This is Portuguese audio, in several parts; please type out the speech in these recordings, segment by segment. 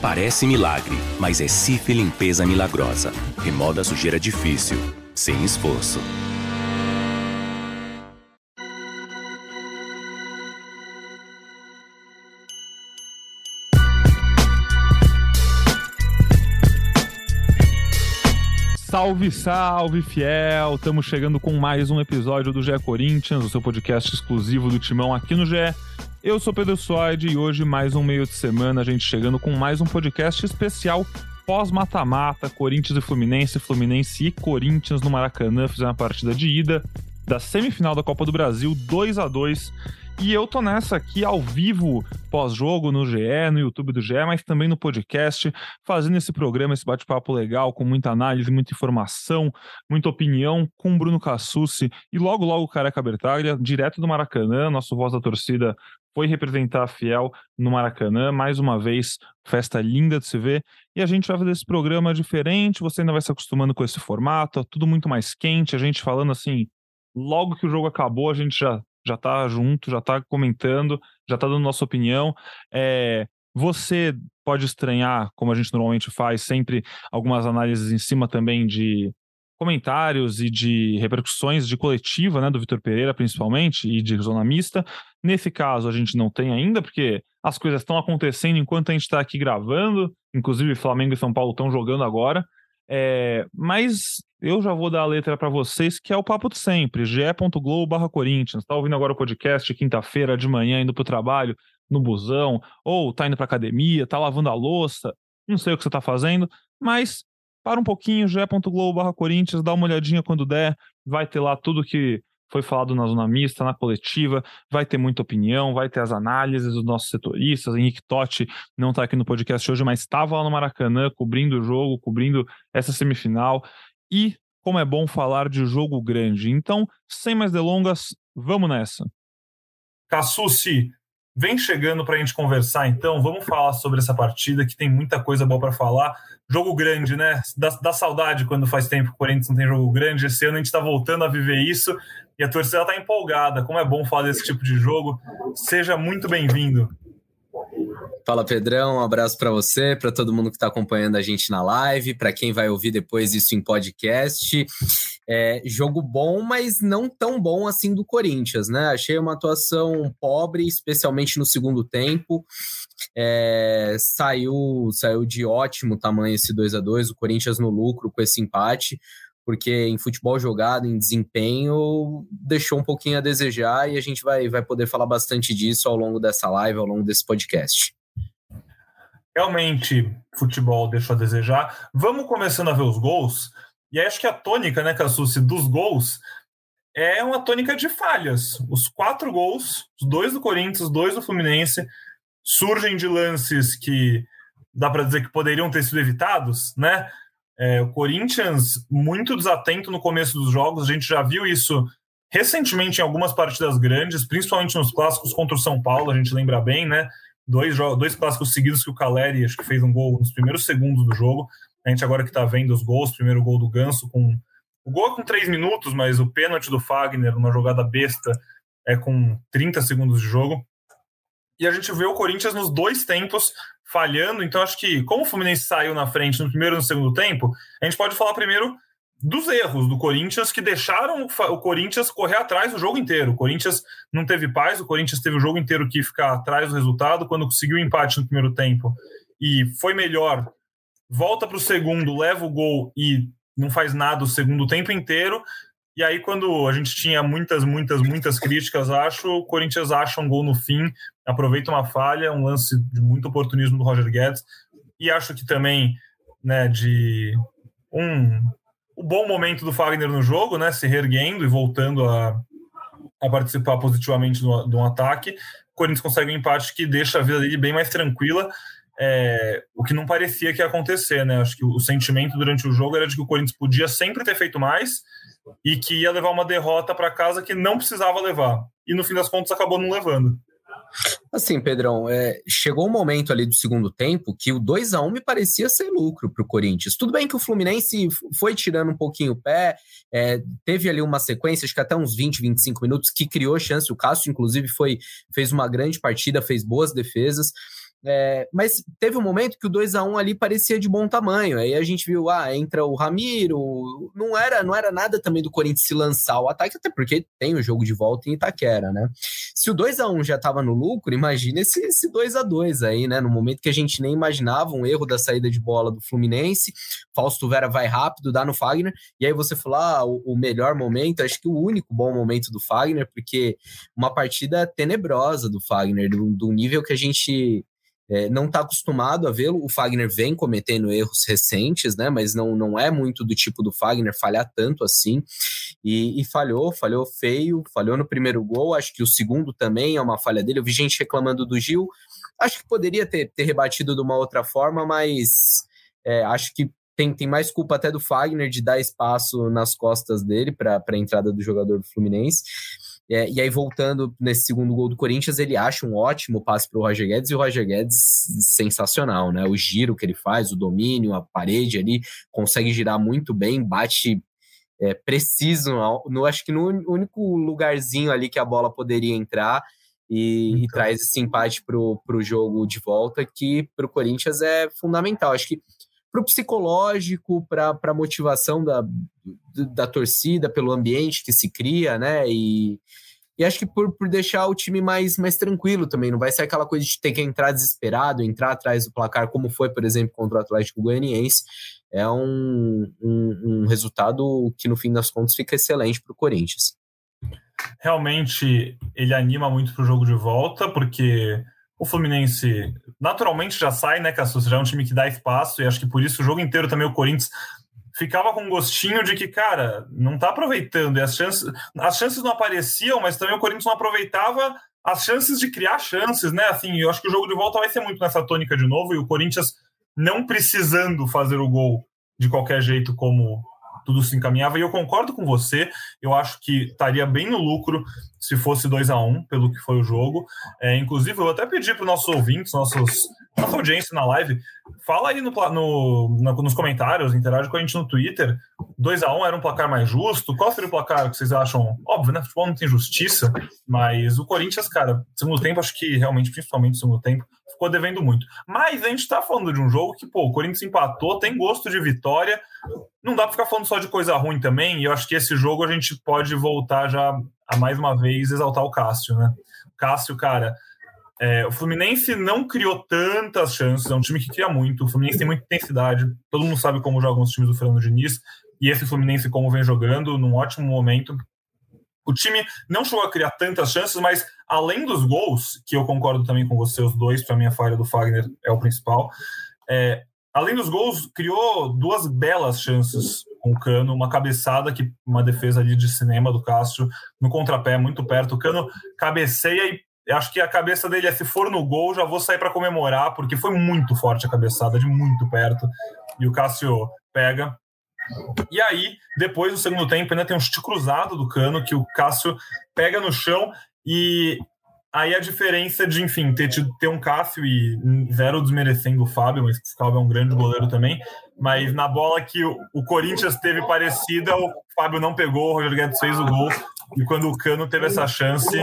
Parece milagre, mas é Cif Limpeza Milagrosa. Remoda sujeira difícil, sem esforço. Salve, salve, fiel! Estamos chegando com mais um episódio do GE Corinthians, o seu podcast exclusivo do Timão aqui no GE. Eu sou Pedro Suaide e hoje, mais um meio de semana, a gente chegando com mais um podcast especial pós-mata-mata, Corinthians e Fluminense, Fluminense e Corinthians no Maracanã fizeram a partida de ida da semifinal da Copa do Brasil, 2 a 2 e eu tô nessa aqui ao vivo, pós-jogo, no GE, no YouTube do GE, mas também no podcast, fazendo esse programa, esse bate-papo legal, com muita análise, muita informação, muita opinião, com Bruno Cassucci e logo, logo o Careca Bertaglia, direto do Maracanã, nosso voz da torcida foi representar a Fiel no Maracanã, mais uma vez, festa linda de se ver, e a gente vai fazer esse programa diferente, você ainda vai se acostumando com esse formato, tudo muito mais quente, a gente falando assim, logo que o jogo acabou, a gente já já tá junto, já tá comentando, já tá dando nossa opinião. É, você pode estranhar, como a gente normalmente faz, sempre algumas análises em cima também de comentários e de repercussões de coletiva, né, do Vitor Pereira principalmente, e de Zona Mista. Nesse caso, a gente não tem ainda, porque as coisas estão acontecendo enquanto a gente está aqui gravando, inclusive Flamengo e São Paulo estão jogando agora. É, mas eu já vou dar a letra para vocês, que é o papo de sempre, ge.globo Corinthians. Tá ouvindo agora o podcast quinta-feira de manhã, indo pro trabalho, no busão, ou tá indo pra academia, tá lavando a louça, não sei o que você tá fazendo, mas para um pouquinho, ge.globo Corinthians, dá uma olhadinha quando der, vai ter lá tudo que foi falado na zona mista, na coletiva, vai ter muita opinião, vai ter as análises dos nossos setoristas. Henrique Totti não está aqui no podcast hoje, mas estava lá no Maracanã, cobrindo o jogo, cobrindo essa semifinal. E como é bom falar de jogo grande. Então, sem mais delongas, vamos nessa. Cassucci, vem chegando para a gente conversar então. Vamos falar sobre essa partida que tem muita coisa boa para falar. Jogo grande, né? Dá, dá, saudade quando faz tempo que o Corinthians não tem jogo grande. Esse ano a gente está voltando a viver isso e a torcida está empolgada. Como é bom falar desse tipo de jogo. Seja muito bem-vindo. Fala Pedrão, um abraço para você, para todo mundo que está acompanhando a gente na live, para quem vai ouvir depois isso em podcast. É, jogo bom, mas não tão bom assim do Corinthians, né? Achei uma atuação pobre, especialmente no segundo tempo. É, saiu, saiu de ótimo tamanho esse 2 a 2 o Corinthians no lucro com esse empate porque em futebol jogado, em desempenho, deixou um pouquinho a desejar e a gente vai, vai poder falar bastante disso ao longo dessa live, ao longo desse podcast. Realmente, futebol deixou a desejar. Vamos começando a ver os gols. E aí acho que a tônica, né, Cassucci, dos gols é uma tônica de falhas. Os quatro gols, os dois do Corinthians, os dois do Fluminense, surgem de lances que dá para dizer que poderiam ter sido evitados, né? É, o Corinthians muito desatento no começo dos jogos, a gente já viu isso recentemente em algumas partidas grandes, principalmente nos clássicos contra o São Paulo, a gente lembra bem, né? Dois, dois clássicos seguidos que o Caleri acho que fez um gol nos primeiros segundos do jogo. A gente agora que está vendo os gols, primeiro gol do Ganso com. O gol é com três minutos, mas o pênalti do Fagner, numa jogada besta, é com 30 segundos de jogo. E a gente vê o Corinthians nos dois tempos falhando. Então, acho que, como o Fluminense saiu na frente no primeiro e no segundo tempo, a gente pode falar primeiro dos erros do Corinthians que deixaram o Corinthians correr atrás o jogo inteiro. O Corinthians não teve paz, o Corinthians teve o jogo inteiro que ficar atrás do resultado. Quando conseguiu o empate no primeiro tempo e foi melhor, volta para o segundo, leva o gol e não faz nada o segundo tempo inteiro. E aí, quando a gente tinha muitas, muitas, muitas críticas, acho, o Corinthians acha um gol no fim, aproveita uma falha, um lance de muito oportunismo do Roger Guedes, e acho que também né, de um o bom momento do Fagner no jogo, né, se reerguendo e voltando a, a participar positivamente de um ataque. O Corinthians consegue um empate que deixa a vida dele bem mais tranquila, é, o que não parecia que ia acontecer, né? Acho que o sentimento durante o jogo era de que o Corinthians podia sempre ter feito mais e que ia levar uma derrota para casa que não precisava levar. E no fim das contas acabou não levando. Assim, Pedrão, é, chegou um momento ali do segundo tempo que o 2 a 1 me parecia ser lucro para o Corinthians. Tudo bem que o Fluminense foi tirando um pouquinho o pé, é, teve ali uma sequência, acho que até uns 20, 25 minutos, que criou chance. O Cássio, inclusive, foi, fez uma grande partida, fez boas defesas. É, mas teve um momento que o 2 a 1 ali parecia de bom tamanho. Aí a gente viu, ah, entra o Ramiro. Não era, não era nada também do Corinthians se lançar o ataque, até porque tem o jogo de volta em Itaquera, né? Se o 2 a 1 já estava no lucro, imagina esse, esse 2 a 2 aí, né? No momento que a gente nem imaginava um erro da saída de bola do Fluminense, Fausto Vera vai rápido, dá no Fagner, e aí você falou, ah, o, o melhor momento, acho que o único bom momento do Fagner, porque uma partida tenebrosa do Fagner, do, do nível que a gente é, não está acostumado a vê-lo. O Fagner vem cometendo erros recentes, né? Mas não, não é muito do tipo do Fagner falhar tanto assim. E, e, falhou, falhou feio, falhou no primeiro gol. Acho que o segundo também é uma falha dele. Eu vi gente reclamando do Gil. Acho que poderia ter, ter rebatido de uma outra forma, mas é, acho que tem, tem mais culpa até do Fagner de dar espaço nas costas dele para a entrada do jogador do Fluminense. É, e aí, voltando nesse segundo gol do Corinthians, ele acha um ótimo passe para o Roger Guedes, e o Roger Guedes, sensacional, né? O giro que ele faz, o domínio, a parede ali, consegue girar muito bem, bate é, preciso, no, acho que no único lugarzinho ali que a bola poderia entrar, e, então. e traz esse empate para o jogo de volta, que para o Corinthians é fundamental. Acho que para o psicológico, para a motivação da, da torcida, pelo ambiente que se cria, né? E, e acho que por, por deixar o time mais, mais tranquilo também, não vai ser aquela coisa de ter que entrar desesperado, entrar atrás do placar, como foi, por exemplo, contra o Atlético Goianiense. É um, um, um resultado que, no fim das contas, fica excelente para o Corinthians. Realmente, ele anima muito para o jogo de volta, porque o Fluminense naturalmente já sai, né, Cassus? Já é um time que dá espaço, e acho que por isso o jogo inteiro também o Corinthians ficava com um gostinho de que, cara, não tá aproveitando. E as chances, as chances não apareciam, mas também o Corinthians não aproveitava as chances de criar chances, né? Assim, eu acho que o jogo de volta vai ser muito nessa tônica de novo, e o Corinthians não precisando fazer o gol de qualquer jeito, como tudo se encaminhava. E eu concordo com você, eu acho que estaria bem no lucro se fosse 2 a 1 um, pelo que foi o jogo. É, inclusive, eu até pedir para os nossos ouvintes, nossos, nossa audiência na live, fala aí no, no, no, nos comentários, interage com a gente no Twitter. 2 a 1 um era um placar mais justo? Qual seria o placar que vocês acham? Óbvio, né? Futebol não tem justiça, mas o Corinthians, cara, segundo tempo, acho que realmente, principalmente segundo tempo, ficou devendo muito. Mas a gente está falando de um jogo que, pô, o Corinthians empatou, tem gosto de vitória. Não dá para ficar falando só de coisa ruim também, e eu acho que esse jogo a gente pode voltar já a mais uma vez exaltar o Cássio, né? Cássio, cara, é, o Fluminense não criou tantas chances, é um time que cria muito. O Fluminense tem muita intensidade. Todo mundo sabe como jogam os times do Fernando Diniz. E esse Fluminense, como vem jogando, num ótimo momento. O time não chegou a criar tantas chances, mas além dos gols, que eu concordo também com você, os dois, para mim a falha do Fagner é o principal. É, além dos gols, criou duas belas chances com o Cano, uma cabeçada, que uma defesa ali de cinema do Cássio, no contrapé, muito perto. O Cano cabeceia e acho que a cabeça dele é se for no gol, já vou sair para comemorar, porque foi muito forte a cabeçada, de muito perto. E o Cássio pega. E aí, depois do segundo tempo, ainda tem um chute cruzado do cano que o Cássio pega no chão e aí a diferença de, enfim, ter, ter um Cássio e zero desmerecendo o Fábio, mas o Fábio é um grande goleiro também, mas na bola que o, o Corinthians teve parecida, o Fábio não pegou, o Roger Guedes fez o gol e quando o Cano teve essa chance,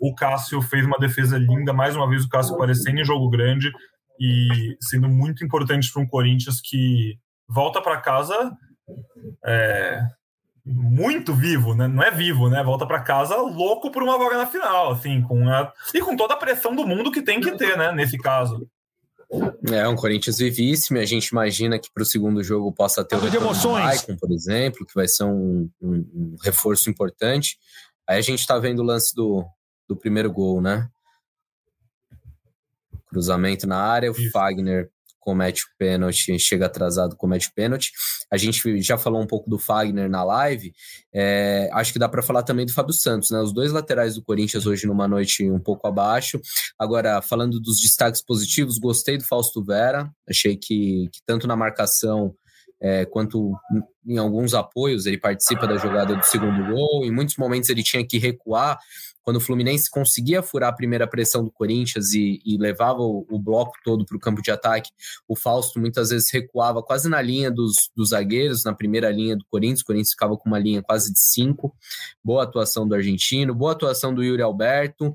o Cássio fez uma defesa linda, mais uma vez o Cássio aparecendo em jogo grande e sendo muito importante para um Corinthians que volta para casa é, muito vivo, né? Não é vivo, né? Volta para casa louco por uma vaga na final, assim, com a... e com toda a pressão do mundo que tem que ter, né? Nesse caso. É um Corinthians vivíssimo. A gente imagina que para o segundo jogo possa ter o de emoções, Icon, por exemplo, que vai ser um, um, um reforço importante. Aí a gente está vendo o lance do, do primeiro gol, né? Cruzamento na área, o Isso. Fagner comete o pênalti, chega atrasado, comete o pênalti. A gente já falou um pouco do Fagner na live, é, acho que dá para falar também do Fábio Santos, né? Os dois laterais do Corinthians hoje numa noite um pouco abaixo. Agora, falando dos destaques positivos, gostei do Fausto Vera, achei que, que tanto na marcação é, quanto em alguns apoios ele participa da jogada do segundo gol. Em muitos momentos ele tinha que recuar quando o Fluminense conseguia furar a primeira pressão do Corinthians e, e levava o, o, bloco todo para o campo de ataque, o Fausto muitas vezes recuava quase na linha dos, dos zagueiros, na primeira linha do Corinthians. O Corinthians ficava com uma linha quase de cinco. Boa atuação do argentino, boa atuação do Yuri Alberto,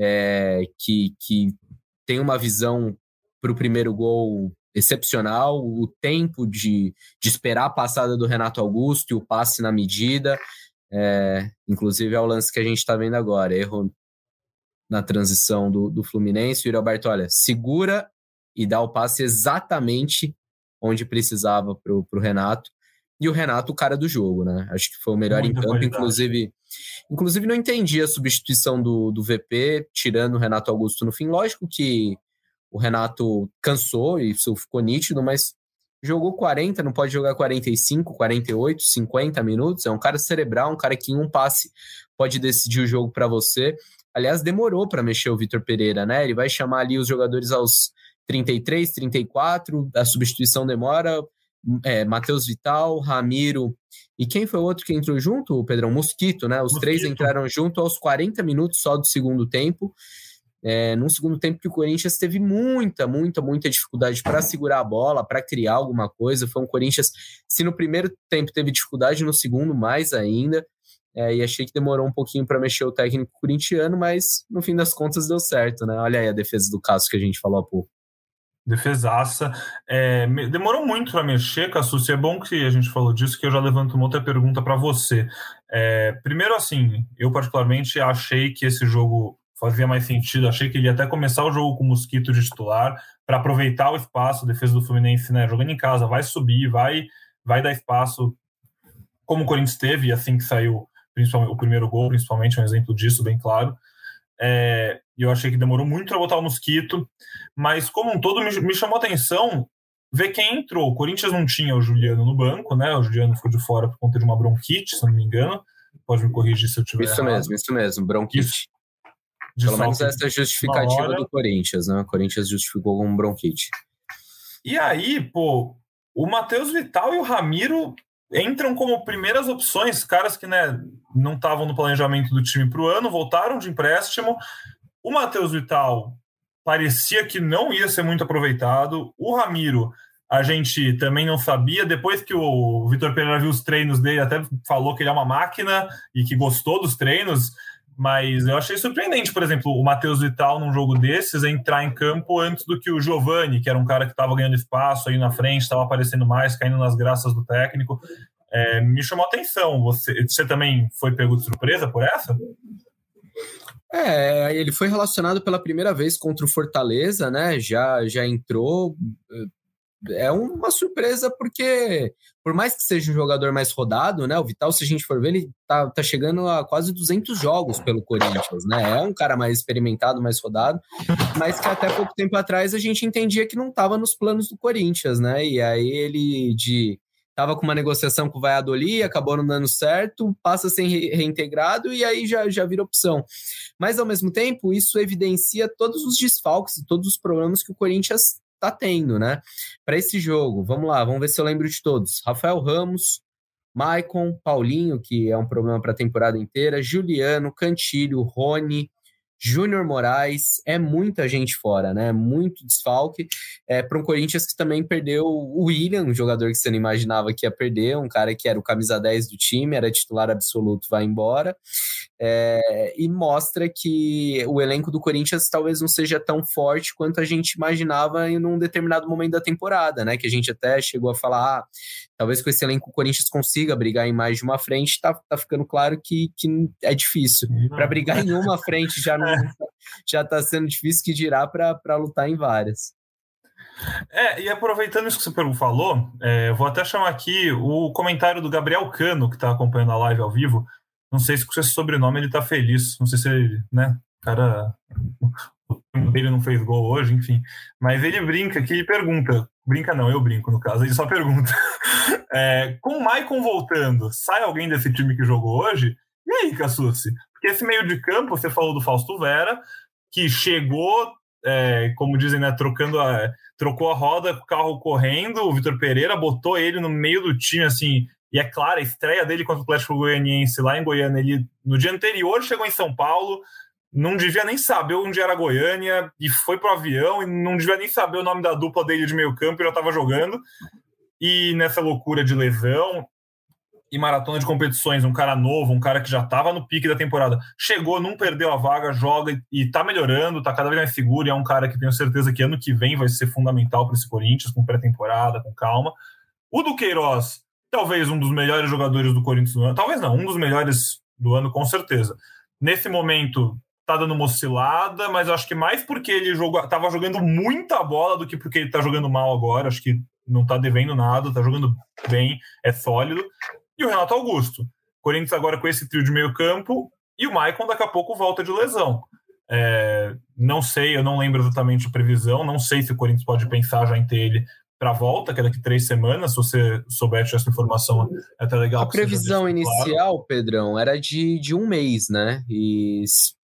é, que, que tem uma visão para o primeiro gol excepcional, o tempo de, de esperar a passada do Renato Augusto e o passe na medida. É, inclusive é o lance que a gente está vendo agora. Erro na transição do, do Fluminense. O Yuri Alberto, olha, segura e dá o passe exatamente onde precisava para o Renato. E o Renato, o cara do jogo, né? Acho que foi o melhor Muita em campo. Qualidade. Inclusive, inclusive, não entendi a substituição do, do VP, tirando o Renato Augusto no fim. Lógico que o Renato cansou, e isso ficou nítido, mas jogou 40, não pode jogar 45, 48, 50 minutos. É um cara cerebral, um cara que em um passe pode decidir o jogo para você. Aliás, demorou para mexer o Vitor Pereira, né? Ele vai chamar ali os jogadores aos 33, 34, a substituição demora. É, Matheus Vital, Ramiro e quem foi o outro que entrou junto? O Pedrão Mosquito, né? Os Mosquito. três entraram junto aos 40 minutos só do segundo tempo é, num segundo tempo que o Corinthians teve muita, muita, muita dificuldade para segurar a bola, para criar alguma coisa. Foi um Corinthians, se no primeiro tempo teve dificuldade, no segundo mais ainda. É, e achei que demorou um pouquinho para mexer o técnico corintiano, mas no fim das contas deu certo, né? Olha aí a defesa do caso que a gente falou há pouco. Defesaça. É, demorou muito para mexer, Cassucci. É bom que a gente falou disso, que eu já levanto uma outra pergunta para você. É, primeiro, assim, eu particularmente achei que esse jogo fazia mais sentido. Achei que ele ia até começar o jogo com o Mosquito de titular para aproveitar o espaço. A defesa do Fluminense, né, jogando em casa, vai subir, vai, vai dar espaço, como o Corinthians teve, assim que saiu principalmente, o primeiro gol, principalmente, um exemplo disso, bem claro. É, eu achei que demorou muito para botar o Mosquito, mas como um todo me, me chamou a atenção ver quem entrou. O Corinthians não tinha o Juliano no banco, né? O Juliano ficou de fora por conta de uma bronquite, se não me engano. Pode me corrigir se eu tiver Isso errado. mesmo, isso mesmo, bronquite. Isso. Pelo menos essa é a justificativa do Corinthians, né? O Corinthians justificou com um bronquite. E aí, pô, o Matheus Vital e o Ramiro entram como primeiras opções, caras que né, não estavam no planejamento do time para o ano, voltaram de empréstimo. O Matheus Vital parecia que não ia ser muito aproveitado. O Ramiro, a gente também não sabia. Depois que o Vitor Pereira viu os treinos dele, até falou que ele é uma máquina e que gostou dos treinos. Mas eu achei surpreendente, por exemplo, o Matheus Vital num jogo desses entrar em campo antes do que o Giovani, que era um cara que estava ganhando espaço aí na frente, estava aparecendo mais, caindo nas graças do técnico. É, me chamou a atenção. Você, você também foi pego de surpresa por essa? É, ele foi relacionado pela primeira vez contra o Fortaleza, né? Já, já entrou é uma surpresa porque, por mais que seja um jogador mais rodado, né? O Vital, se a gente for ver, ele tá, tá chegando a quase 200 jogos pelo Corinthians, né? É um cara mais experimentado, mais rodado, mas que até pouco tempo atrás a gente entendia que não estava nos planos do Corinthians, né? E aí ele de tava com uma negociação com o Valladolid, acabou não dando certo, passa a ser reintegrado e aí já, já vira opção. Mas, ao mesmo tempo, isso evidencia todos os desfalques e todos os problemas que o Corinthians tá tendo, né? Para esse jogo, vamos lá, vamos ver se eu lembro de todos. Rafael Ramos, Maicon, Paulinho, que é um problema para a temporada inteira, Juliano, Cantilho, Rony, Júnior Moraes, é muita gente fora, né? Muito desfalque. É, para um Corinthians que também perdeu o William, um jogador que você não imaginava que ia perder, um cara que era o camisa 10 do time, era titular absoluto, vai embora. É, e mostra que o elenco do Corinthians talvez não seja tão forte quanto a gente imaginava em um determinado momento da temporada, né? Que a gente até chegou a falar, ah, talvez com esse elenco o Corinthians consiga brigar em mais de uma frente, tá, tá ficando claro que, que é difícil. Para brigar em uma frente já não, já tá sendo difícil que dirá para lutar em várias. É, e aproveitando isso que você falou, é, vou até chamar aqui o comentário do Gabriel Cano, que está acompanhando a live ao vivo. Não sei se com esse sobrenome ele tá feliz. Não sei se ele, né? O cara. Ele não fez gol hoje, enfim. Mas ele brinca que ele pergunta. Brinca não, eu brinco no caso. Ele só pergunta. É, com o Maicon voltando, sai alguém desse time que jogou hoje? E aí, Cassucci? Porque esse meio de campo, você falou do Fausto Vera, que chegou, é, como dizem, né, trocando a, trocou a roda, o carro correndo, o Vitor Pereira botou ele no meio do time, assim, e é claro, a estreia dele contra o Atlético Goianiense lá em Goiânia, ele no dia anterior chegou em São Paulo, não devia nem saber onde era Goiânia, e foi pro avião, e não devia nem saber o nome da dupla dele de meio campo, e já estava jogando. E nessa loucura de lesão, e maratona de competições, um cara novo, um cara que já estava no pique da temporada, chegou, não perdeu a vaga, joga e está melhorando, está cada vez mais seguro, e é um cara que tenho certeza que ano que vem vai ser fundamental para esse Corinthians, com pré-temporada, com calma. O Duqueiroz, talvez um dos melhores jogadores do Corinthians do ano, talvez não, um dos melhores do ano, com certeza. Nesse momento, tá dando uma oscilada, mas acho que mais porque ele jogou, tava jogando muita bola do que porque ele tá jogando mal agora. Acho que não tá devendo nada, tá jogando bem, é sólido. E o Renato Augusto. Corinthians agora com esse trio de meio campo e o Maicon daqui a pouco volta de lesão. É, não sei, eu não lembro exatamente a previsão, não sei se o Corinthians pode pensar já em ter ele para a volta, que é daqui três semanas. Se você souber essa informação, é até legal. A previsão inicial, claro. Pedrão, era de, de um mês, né? E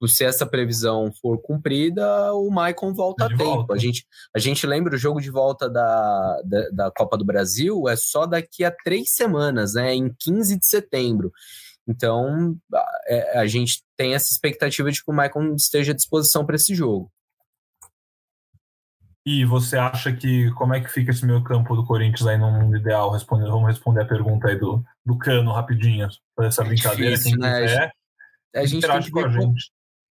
se essa previsão for cumprida, o Maicon volta Ele a tempo. Volta. A, gente, a gente lembra o jogo de volta da, da, da, Copa do Brasil é só daqui a três semanas, né? Em 15 de setembro. Então, a, é, a gente tem essa expectativa de que o Maicon esteja à disposição para esse jogo. E você acha que como é que fica esse meio campo do Corinthians aí no mundo ideal? Responde, vamos responder a pergunta aí do, do Cano rapidinho, fazer essa brincadeira. Difícil, né? a gente tem que ver a gente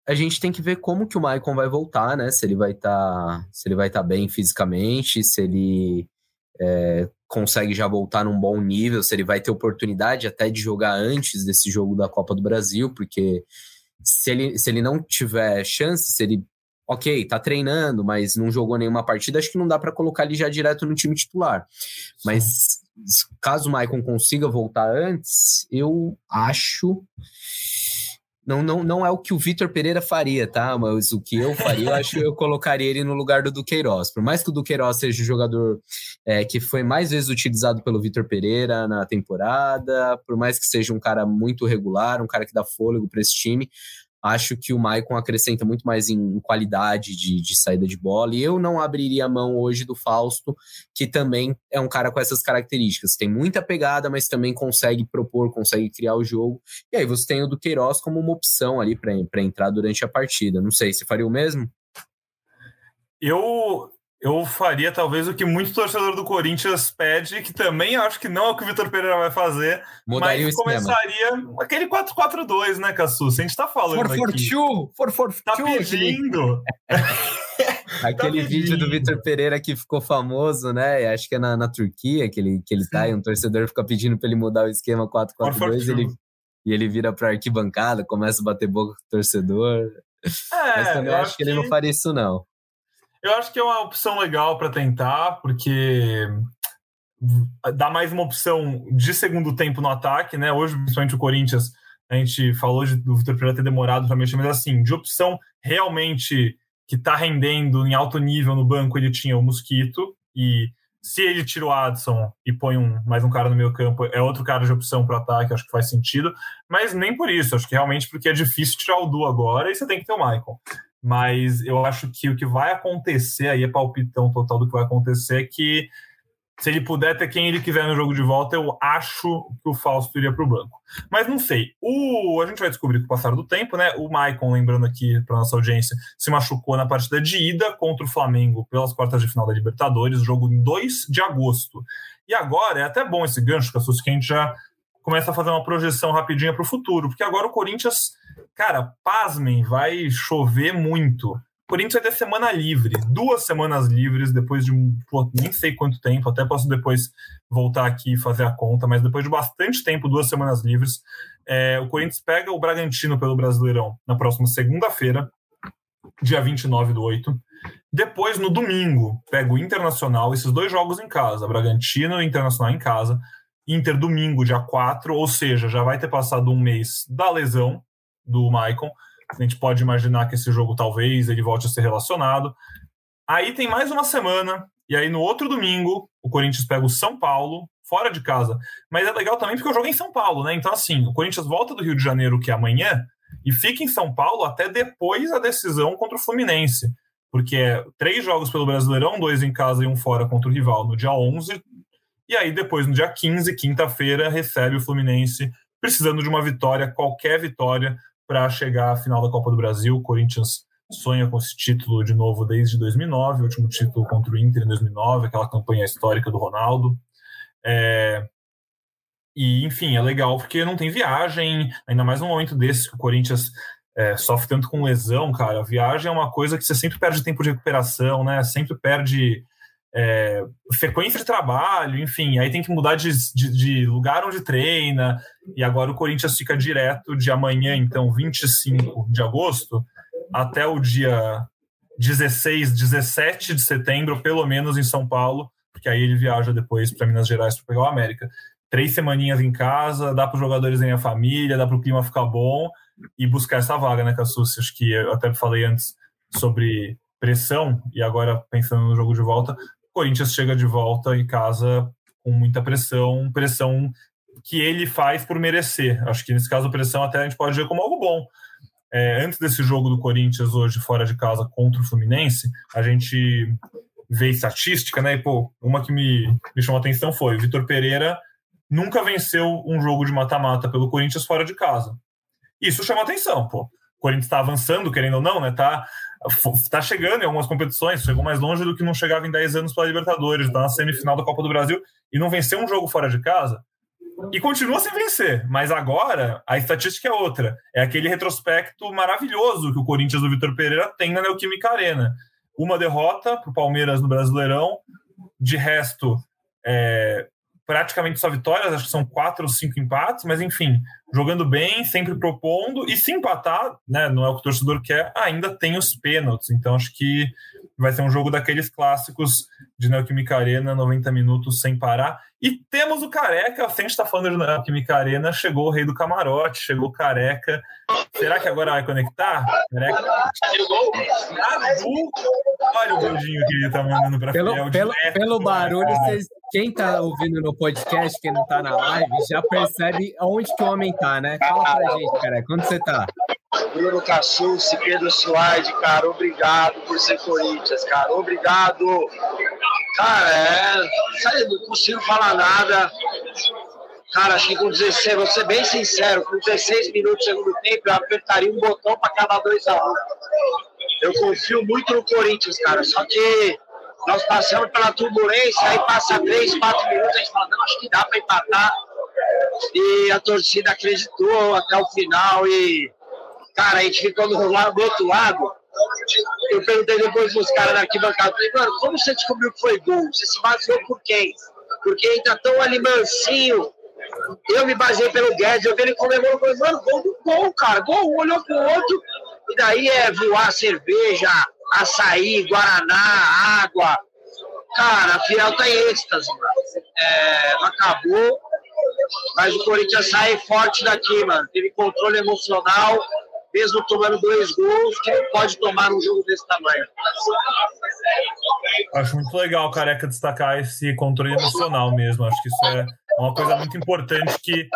a gente tem que ver como que o Maicon vai voltar, né? Se ele vai estar, tá, se ele vai estar tá bem fisicamente, se ele é, consegue já voltar num bom nível, se ele vai ter oportunidade até de jogar antes desse jogo da Copa do Brasil, porque se ele, se ele não tiver chance, se ele, ok, tá treinando, mas não jogou nenhuma partida, acho que não dá para colocar ele já direto no time titular. Mas caso o Maicon consiga voltar antes, eu acho não, não, não é o que o Vitor Pereira faria, tá? Mas o que eu faria, eu acho que eu colocaria ele no lugar do Duqueiroz. Por mais que o Duqueiroz seja o jogador é, que foi mais vezes utilizado pelo Vitor Pereira na temporada, por mais que seja um cara muito regular, um cara que dá fôlego para esse time, acho que o Maicon acrescenta muito mais em qualidade de, de, saída de bola. E eu não abriria a mão hoje do Fausto, que também é um cara com essas características. Tem muita pegada, mas também consegue propor, consegue criar o jogo. E aí você tem o do Queiroz como uma opção ali para entrar durante a partida. Não sei, você faria o mesmo? Eu, eu faria talvez o que muito torcedor do Corinthians pede, que também acho que não é o que o Vitor Pereira vai fazer, Mudaria mas começaria aquele 4-4-2, né, Cassu? Se a gente tá falando for, aqui... For, for, for, tá pedindo... Aquele tá vídeo do Vitor Pereira que ficou famoso, né? Acho que é na, na Turquia que ele, que ele tá, e um torcedor fica pedindo para ele mudar o esquema 4-4-2 ele, e ele vira pra arquibancada, começa a bater boca com o torcedor. É, mas também acho que ele não faria isso, não. Eu acho que é uma opção legal para tentar, porque dá mais uma opção de segundo tempo no ataque, né? Hoje, principalmente o Corinthians, a gente falou de, do Vitor Pereira ter demorado para mexer, mas assim, de opção realmente que está rendendo em alto nível no banco, ele tinha o Mosquito, e se ele tira o Adson e põe um, mais um cara no meio campo, é outro cara de opção para ataque, acho que faz sentido, mas nem por isso, acho que realmente porque é difícil tirar o Du agora e você tem que ter o Michael mas eu acho que o que vai acontecer aí é palpitão total do que vai acontecer é que se ele puder ter quem ele quiser no jogo de volta, eu acho que o Fausto iria para o banco. Mas não sei. O, a gente vai descobrir com o passar do tempo, né? O Maicon, lembrando aqui para nossa audiência, se machucou na partida de ida contra o Flamengo pelas quartas de final da Libertadores, jogo em 2 de agosto. E agora é até bom esse gancho, que a gente já começa a fazer uma projeção rapidinha para o futuro, porque agora o Corinthians Cara, pasmem, vai chover muito. O Corinthians vai ter semana livre, duas semanas livres depois de pô, nem sei quanto tempo, até posso depois voltar aqui e fazer a conta, mas depois de bastante tempo, duas semanas livres, é, o Corinthians pega o Bragantino pelo Brasileirão na próxima segunda-feira, dia 29 do 8. Depois, no domingo, pega o Internacional, esses dois jogos em casa, Bragantino e Internacional em casa. Inter domingo, dia 4, ou seja, já vai ter passado um mês da lesão, do Maicon. A gente pode imaginar que esse jogo talvez ele volte a ser relacionado. Aí tem mais uma semana, e aí no outro domingo, o Corinthians pega o São Paulo, fora de casa. Mas é legal também porque eu jogo em São Paulo, né? Então, assim, o Corinthians volta do Rio de Janeiro, que é amanhã, e fica em São Paulo até depois da decisão contra o Fluminense. Porque é três jogos pelo Brasileirão, dois em casa e um fora contra o rival no dia 11. E aí, depois, no dia 15, quinta-feira, recebe o Fluminense, precisando de uma vitória, qualquer vitória, para chegar à final da Copa do Brasil. O Corinthians sonha com esse título de novo desde 2009, o último título contra o Inter em 2009, aquela campanha histórica do Ronaldo. É... E, enfim, é legal porque não tem viagem, ainda mais num momento desse que o Corinthians é, sofre tanto com lesão, cara. A viagem é uma coisa que você sempre perde tempo de recuperação, né? Sempre perde é, frequência de trabalho, enfim, aí tem que mudar de, de, de, lugar onde treina, e agora o Corinthians fica direto de amanhã, então, 25 de agosto, até o dia 16, 17 de setembro, pelo menos em São Paulo, porque aí ele viaja depois para Minas Gerais para pegar o América. Três semaninhas em casa, dá para os jogadores em a família, dá para o clima ficar bom e buscar essa vaga, né, Cassus? Acho que eu até falei antes sobre pressão, e agora pensando no jogo de volta, Corinthians chega de volta em casa com muita pressão, pressão que ele faz por merecer. Acho que nesse caso a pressão até a gente pode ver como algo bom. É, antes desse jogo do Corinthians hoje fora de casa contra o Fluminense, a gente vê estatística, né? E, pô, uma que me, me chamou a atenção foi o Vitor Pereira nunca venceu um jogo de mata-mata pelo Corinthians fora de casa. Isso chama atenção, pô. O Corinthians está avançando, querendo ou não, né? Tá está chegando em algumas competições, chegou mais longe do que não chegava em 10 anos pela Libertadores, está na semifinal da Copa do Brasil e não venceu um jogo fora de casa. E continua sem vencer, mas agora a estatística é outra. É aquele retrospecto maravilhoso que o Corinthians do Vitor Pereira tem na Neoquímica Arena. Uma derrota para o Palmeiras no Brasileirão, de resto, é, praticamente só vitórias, acho que são quatro ou cinco empates, mas enfim, jogando bem, sempre propondo, e se empatar, né, não é o que o torcedor quer, ainda tem os pênaltis, então acho que vai ser um jogo daqueles clássicos de Neoquímica Arena, 90 minutos sem parar, e temos o Careca, a gente está falando de Neoquímica Arena, chegou o rei do camarote, chegou o Careca, será que agora vai conectar? Careca chegou olha o beijinho que ele tá mandando para pelo, pelo, pelo barulho, vocês quem tá ouvindo no podcast, quem não tá na live, já percebe onde que o homem tá, né? Fala pra gente, cara, quando você tá? Bruno Cassucci, Pedro Suárez, cara, obrigado por ser Corinthians, cara, obrigado. Cara, é, não consigo falar nada. Cara, acho que com 16, vou ser bem sincero, com 16 minutos do segundo tempo, eu apertaria um botão para cada 2 a 1 um. Eu confio muito no Corinthians, cara, só que nós passamos pela turbulência, aí passa três, quatro minutos, a gente fala, não, acho que dá para empatar. E a torcida acreditou até o final e, cara, a gente ficou do, lado, do outro lado. Eu perguntei depois pros caras da arquibancada, falei, mano, como você descobriu que foi gol? Você se baseou por quem? Porque ele tá tão ali mansinho. Eu me baseei pelo Guedes, eu vi ele comemorando, falei, mano, gol do gol, cara, gol, um olhou pro outro, e daí é voar cerveja, açaí, guaraná, água. Cara, a Fiel tá em êxtase, mano. É, acabou, mas o Corinthians sai forte daqui, mano. Teve controle emocional, mesmo tomando dois gols, que não pode tomar um jogo desse tamanho. Acho muito legal, Careca, destacar esse controle emocional mesmo. Acho que isso é uma coisa muito importante que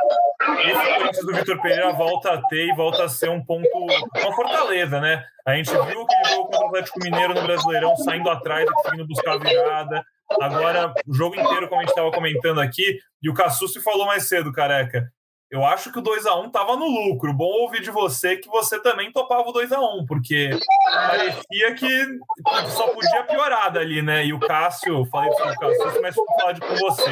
esse Corinthians do Vitor Pereira volta a ter e volta a ser um ponto, uma fortaleza, né? A gente viu aquele jogo contra o Atlético Mineiro no Brasileirão saindo atrás e conseguindo buscar a virada. Agora, o jogo inteiro, como a gente estava comentando aqui, e o Cassucci falou mais cedo, careca. Eu acho que o 2 a 1 estava no lucro. Bom ouvir de você que você também topava o 2 a 1 porque parecia que só podia piorar dali, né? E o Cássio, falei com o Cássio, mas vou falar de com você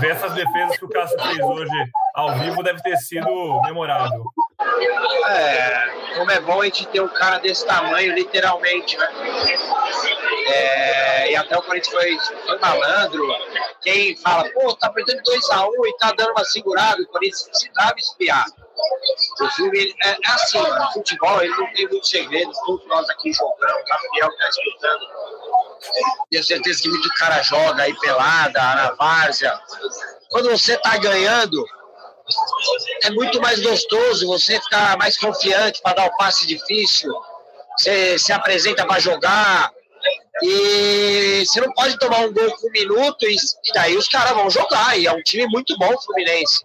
ver essas defesas que o Cássio fez hoje ao vivo deve ter sido memorável. É, como é bom a gente ter um cara desse tamanho, literalmente, né? É, e até o Corinthians foi, foi malandro. Quem fala, pô, tá perdendo 2x1 um e tá dando uma segurada, o Corinthians precisava espiar. O filme é, é assim, mano, futebol ele não tem muito segredo, todos nós aqui jogamos, a Fiel tá escutando tenho certeza que muito cara joga aí pelada, na várzea. Quando você tá ganhando, é muito mais gostoso, você ficar mais confiante para dar o passe difícil, você se apresenta para jogar, e você não pode tomar um gol com um minuto e, e daí os caras vão jogar. E é um time muito bom, Fluminense.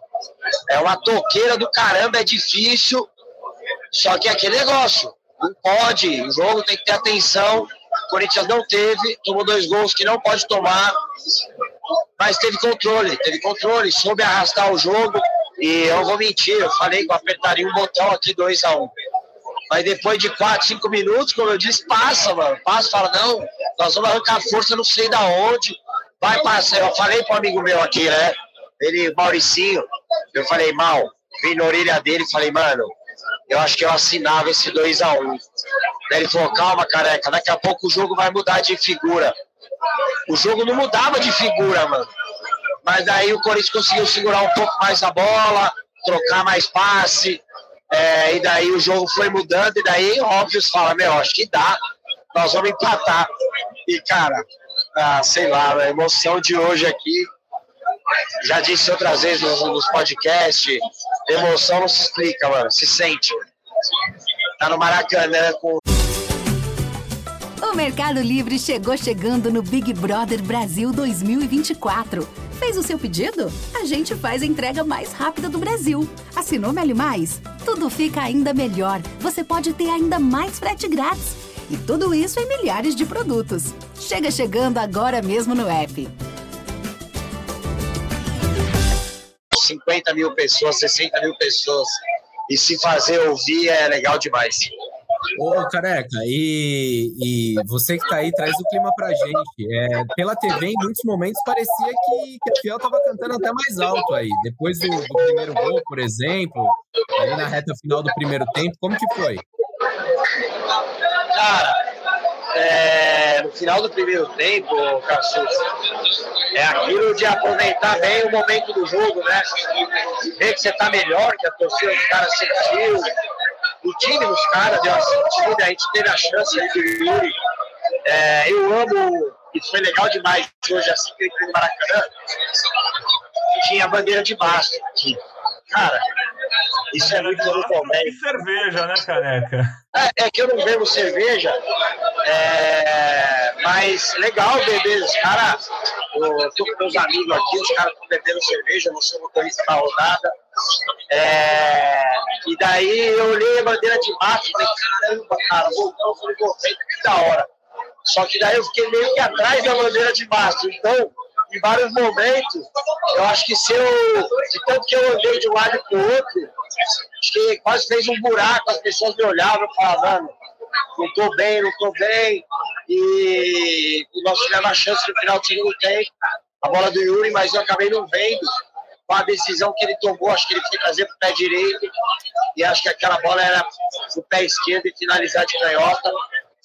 É uma toqueira do caramba, é difícil. Só que é aquele negócio. Não pode, o jogo tem que ter atenção. O Corinthians não teve, tomou dois gols que não pode tomar, mas teve controle, teve controle, soube arrastar o jogo. E eu vou mentir, eu falei que eu apertaria um botão aqui 2 a 1 um. Mas depois de 4, 5 minutos, como eu disse, passa, mano. Passa, fala, não, nós vamos arrancar força, não sei da onde. Vai passar. Eu falei para um amigo meu aqui, né? ele, Mauricinho, eu falei, mal, vim na orelha dele e falei, mano, eu acho que eu assinava esse 2x1. Um. Daí ele falou, calma, careca, daqui a pouco o jogo vai mudar de figura. O jogo não mudava de figura, mano. Mas daí o Corinthians conseguiu segurar um pouco mais a bola, trocar mais passe, é, e daí o jogo foi mudando, e daí, óbvio, fala, meu, acho que dá, nós vamos empatar. E, cara, ah, sei lá, a emoção de hoje aqui, já disse outras vezes nos, nos podcasts, emoção não se explica, mano, se sente. Tá no Maracanã com. O Mercado Livre chegou chegando no Big Brother Brasil 2024. Fez o seu pedido? A gente faz a entrega mais rápida do Brasil. Assinou Meli Mais? Tudo fica ainda melhor. Você pode ter ainda mais frete grátis. E tudo isso em milhares de produtos. Chega chegando agora mesmo no app. 50 mil pessoas, 60 mil pessoas. E se fazer ouvir é legal demais. Ô, Careca, e, e você que tá aí, traz o clima pra gente. É, pela TV, em muitos momentos, parecia que, que a Fiel tava cantando até mais alto aí. Depois do, do primeiro gol, por exemplo, aí na reta final do primeiro tempo, como que foi? Cara, é, no final do primeiro tempo, Cassius, é aquilo de aproveitar bem o momento do jogo, né? Ver que você tá melhor, que a torcida dos caras sentiu, o time dos caras deu a sentida, a gente teve a chance Yuri. É, eu amo, e foi legal demais hoje, assim que eu entrei no Maracanã, tinha a bandeira de baixo aqui. Cara, isso é muito bom E cerveja, né, careca? É, é, que eu não bebo cerveja, é, mas legal beber. Os caras, eu tô com meus amigos aqui, os caras estão bebendo cerveja, não sou motorista da rodada. É, e daí eu olhei a bandeira de macho e falei, caramba, cara, voltão, falei, pô, que da hora. Só que daí eu fiquei meio que atrás da bandeira de macho. Então, em vários momentos, eu acho que se eu, de tanto que eu andei de um lado para o outro, acho que quase fez um buraco, as pessoas me olhavam e falavam, mano, não estou bem, não estou bem. E nós tivemos a chance no final do segundo tempo, a bola do Yuri, mas eu acabei não vendo com a decisão que ele tomou, acho que ele foi trazer para o pé direito, e acho que aquela bola era o pé esquerdo e finalizar de canhota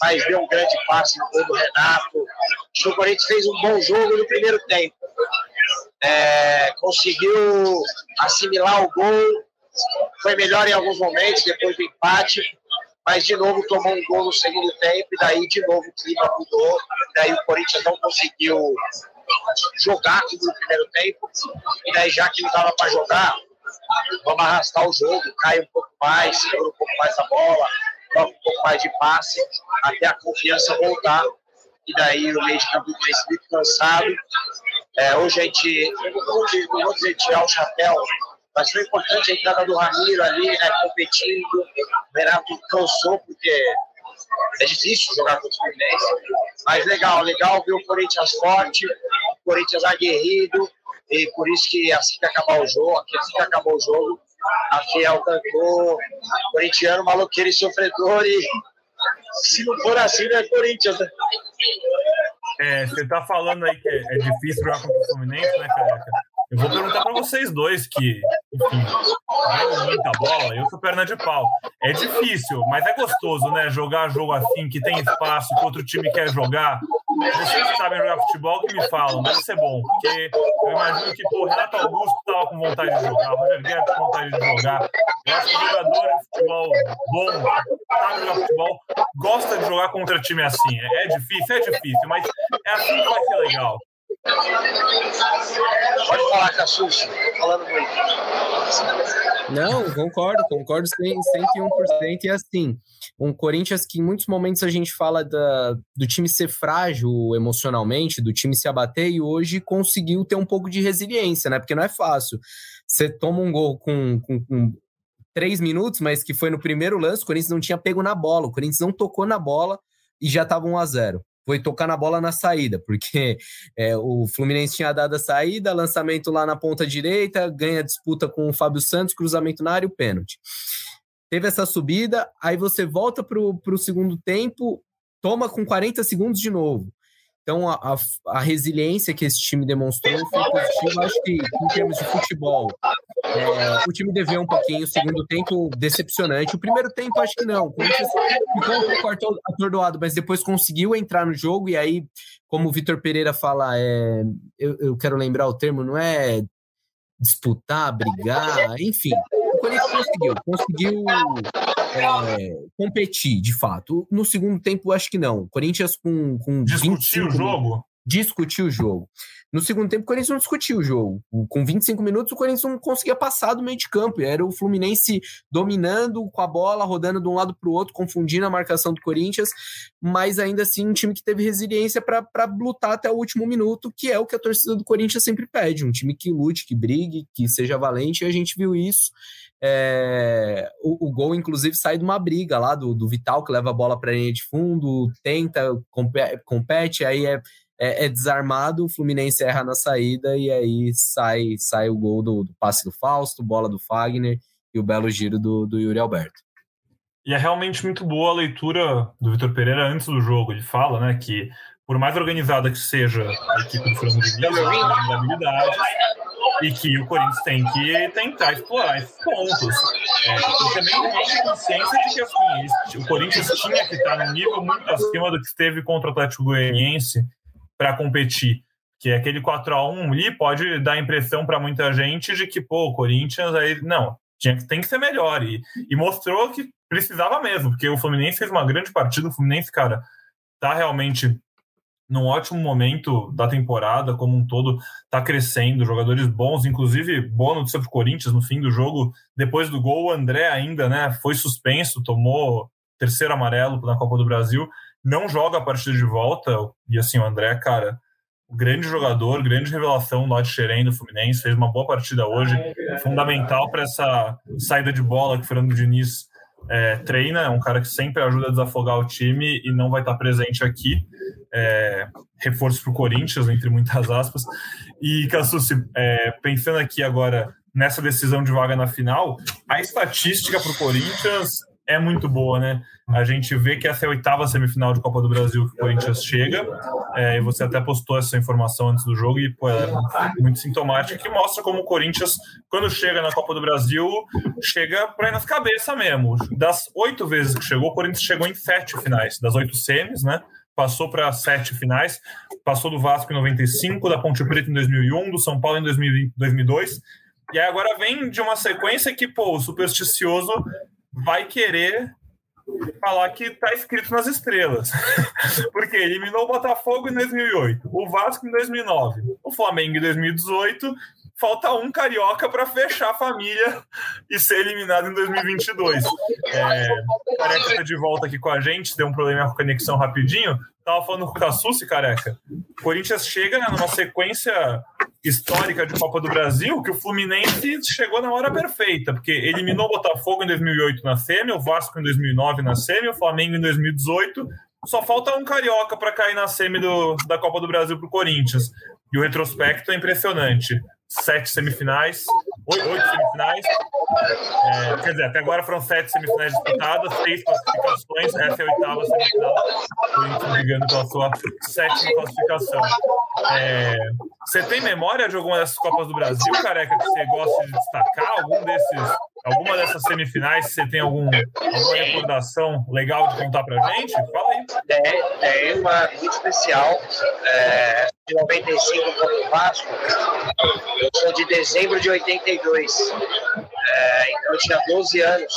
mas deu um grande passe no gol do Renato. O Corinthians fez um bom jogo no primeiro tempo. É, conseguiu assimilar o gol, foi melhor em alguns momentos depois do empate, mas de novo tomou um gol no segundo tempo, e daí de novo o clima mudou, daí o Corinthians não conseguiu jogar tudo no primeiro tempo, e daí já que não dava para jogar, vamos arrastar o jogo, cai um pouco mais, segura um pouco mais a bola, troca um pouco mais de passe, até a confiança voltar. E daí o meio de campo mais muito cansado. É, hoje a gente, não vou dizer tirar o chapéu, mas foi importante a entrada do Ramiro ali, né, competindo. O Renato cansou, porque é difícil jogar contra o Fluminense. Mas legal, legal ver o Corinthians forte, o Corinthians aguerrido. E por isso que assim que acabar o jogo, assim que acabou o jogo, a Fiel cantou, corintiano, maloqueiro e sofredor, e se não for assim, não é Corinthians, né? É, você tá falando aí que é, é difícil jogar contra o Fluminense, né, careca? Eu vou perguntar para vocês dois que, enfim, muita bola, eu sou perna de pau. É difícil, mas é gostoso, né? Jogar jogo assim, que tem espaço, que outro time quer jogar. Vocês que sabem jogar futebol que me falam, deve ser bom. Porque eu imagino que, pô, Renato Augusto tava com vontade de jogar, Roger Guedes com vontade de jogar. Eu acho que o jogador de futebol bom, sabe jogar futebol, gosta de jogar contra time assim. É difícil, é difícil, mas é assim que vai ser legal. Pode falar, tô falando muito. Não, concordo, concordo 101%. E assim, um Corinthians que em muitos momentos a gente fala da, do time ser frágil emocionalmente, do time se abater, e hoje conseguiu ter um pouco de resiliência, né? Porque não é fácil. Você toma um gol com, com, com três minutos, mas que foi no primeiro lance, o Corinthians não tinha pego na bola, o Corinthians não tocou na bola e já estava 1 a 0 foi tocar na bola na saída, porque é, o Fluminense tinha dado a saída, lançamento lá na ponta direita, ganha disputa com o Fábio Santos, cruzamento na área e pênalti. Teve essa subida, aí você volta para o segundo tempo, toma com 40 segundos de novo. Então, a, a, a, resiliência que esse time demonstrou foi positiva. Acho que, em termos de futebol, é, o time deveu um pouquinho. O segundo tempo, decepcionante. O primeiro tempo, acho que não. O Corinthians ficou um pouco atordoado, mas depois conseguiu entrar no jogo. E aí, como o Vitor Pereira fala, é, eu, eu quero lembrar o termo, não é disputar, brigar, enfim. O Corinthians conseguiu, conseguiu é, competir, de fato. No segundo tempo, acho que não. O Corinthians com, com discutir o jogo. Discutir o jogo. No segundo tempo, o Corinthians não discutiu o jogo. Com 25 minutos, o Corinthians não conseguia passar do meio de campo. Era o Fluminense dominando com a bola, rodando de um lado para o outro, confundindo a marcação do Corinthians. Mas ainda assim, um time que teve resiliência para lutar até o último minuto, que é o que a torcida do Corinthians sempre pede. Um time que lute, que brigue, que seja valente. E a gente viu isso. É, o, o, gol, inclusive, sai de uma briga lá do, do Vital, que leva a bola para a linha de fundo, tenta, compete, aí é, é, é, desarmado, o Fluminense erra na saída e aí sai, sai o gol do, do, passe do Fausto, bola do Fagner e o belo giro do, do Yuri Alberto. E é realmente muito boa a leitura do Vitor Pereira antes do jogo. Ele fala né, que, por mais organizada que seja a equipe do Flamengo de Minas, tem habilidades, e que o Corinthians tem que tentar explorar esses pontos. É, e também tem consciência de que assim, o Corinthians tinha que estar num nível muito acima do que esteve contra o Atlético Goianiense para competir. Que é aquele 4 a 1 ali pode dar a impressão para muita gente de que, pô, o Corinthians aí. Não, tinha, tem que ser melhor. E, e mostrou que precisava mesmo, porque o Fluminense fez uma grande partida. O Fluminense, cara, tá realmente num ótimo momento da temporada como um todo, está crescendo, jogadores bons, inclusive boa notícia para o Corinthians no fim do jogo, depois do gol, o André ainda né, foi suspenso, tomou terceiro amarelo na Copa do Brasil, não joga a partida de volta, e assim, o André, cara, grande jogador, grande revelação do Xerém do Fluminense, fez uma boa partida hoje, fundamental para essa saída de bola que o Fernando Diniz é, treina, é um cara que sempre ajuda a desafogar o time e não vai estar presente aqui é, reforço para o Corinthians, entre muitas aspas. E, Cassucci, é, pensando aqui agora nessa decisão de vaga na final, a estatística para o Corinthians é muito boa, né? A gente vê que essa é a oitava semifinal de Copa do Brasil que o Corinthians chega, é, e você até postou essa informação antes do jogo, e pô, é muito sintomática, que mostra como o Corinthians, quando chega na Copa do Brasil, chega para ir nas cabeças mesmo. Das oito vezes que chegou, o Corinthians chegou em sete finais, das oito semis, né? passou para sete finais, passou do Vasco em 95, da Ponte Preta em 2001, do São Paulo em 2002, e agora vem de uma sequência que, pô, o supersticioso vai querer falar que está escrito nas estrelas. Porque eliminou o Botafogo em 2008, o Vasco em 2009, o Flamengo em 2018 falta um carioca para fechar a família e ser eliminado em 2022. É, Careca tá de volta aqui com a gente, deu um problema com a conexão rapidinho. Tava falando com o Cassucci, Careca. O Corinthians chega né, numa sequência histórica de Copa do Brasil que o Fluminense chegou na hora perfeita, porque eliminou o Botafogo em 2008 na semi, o Vasco em 2009 na semi, o Flamengo em 2018. Só falta um carioca para cair na semi do, da Copa do Brasil para o Corinthians. E o retrospecto é impressionante sete semifinais, oito, semifinais. É, quer dizer, até agora foram sete semifinais disputadas, seis classificações, essa é a oitava semifinal. Corinthians brigando pela sua sétima classificação. É, você tem memória de alguma dessas Copas do Brasil, careca, que você gosta de destacar? Algum desses, alguma dessas semifinais, você tem algum, alguma recordação legal de contar pra gente? Fala aí. Tem, tem uma muito especial. É, de 95 contra o Vasco. Eu sou de dezembro de 82. É, então eu tinha 12 anos.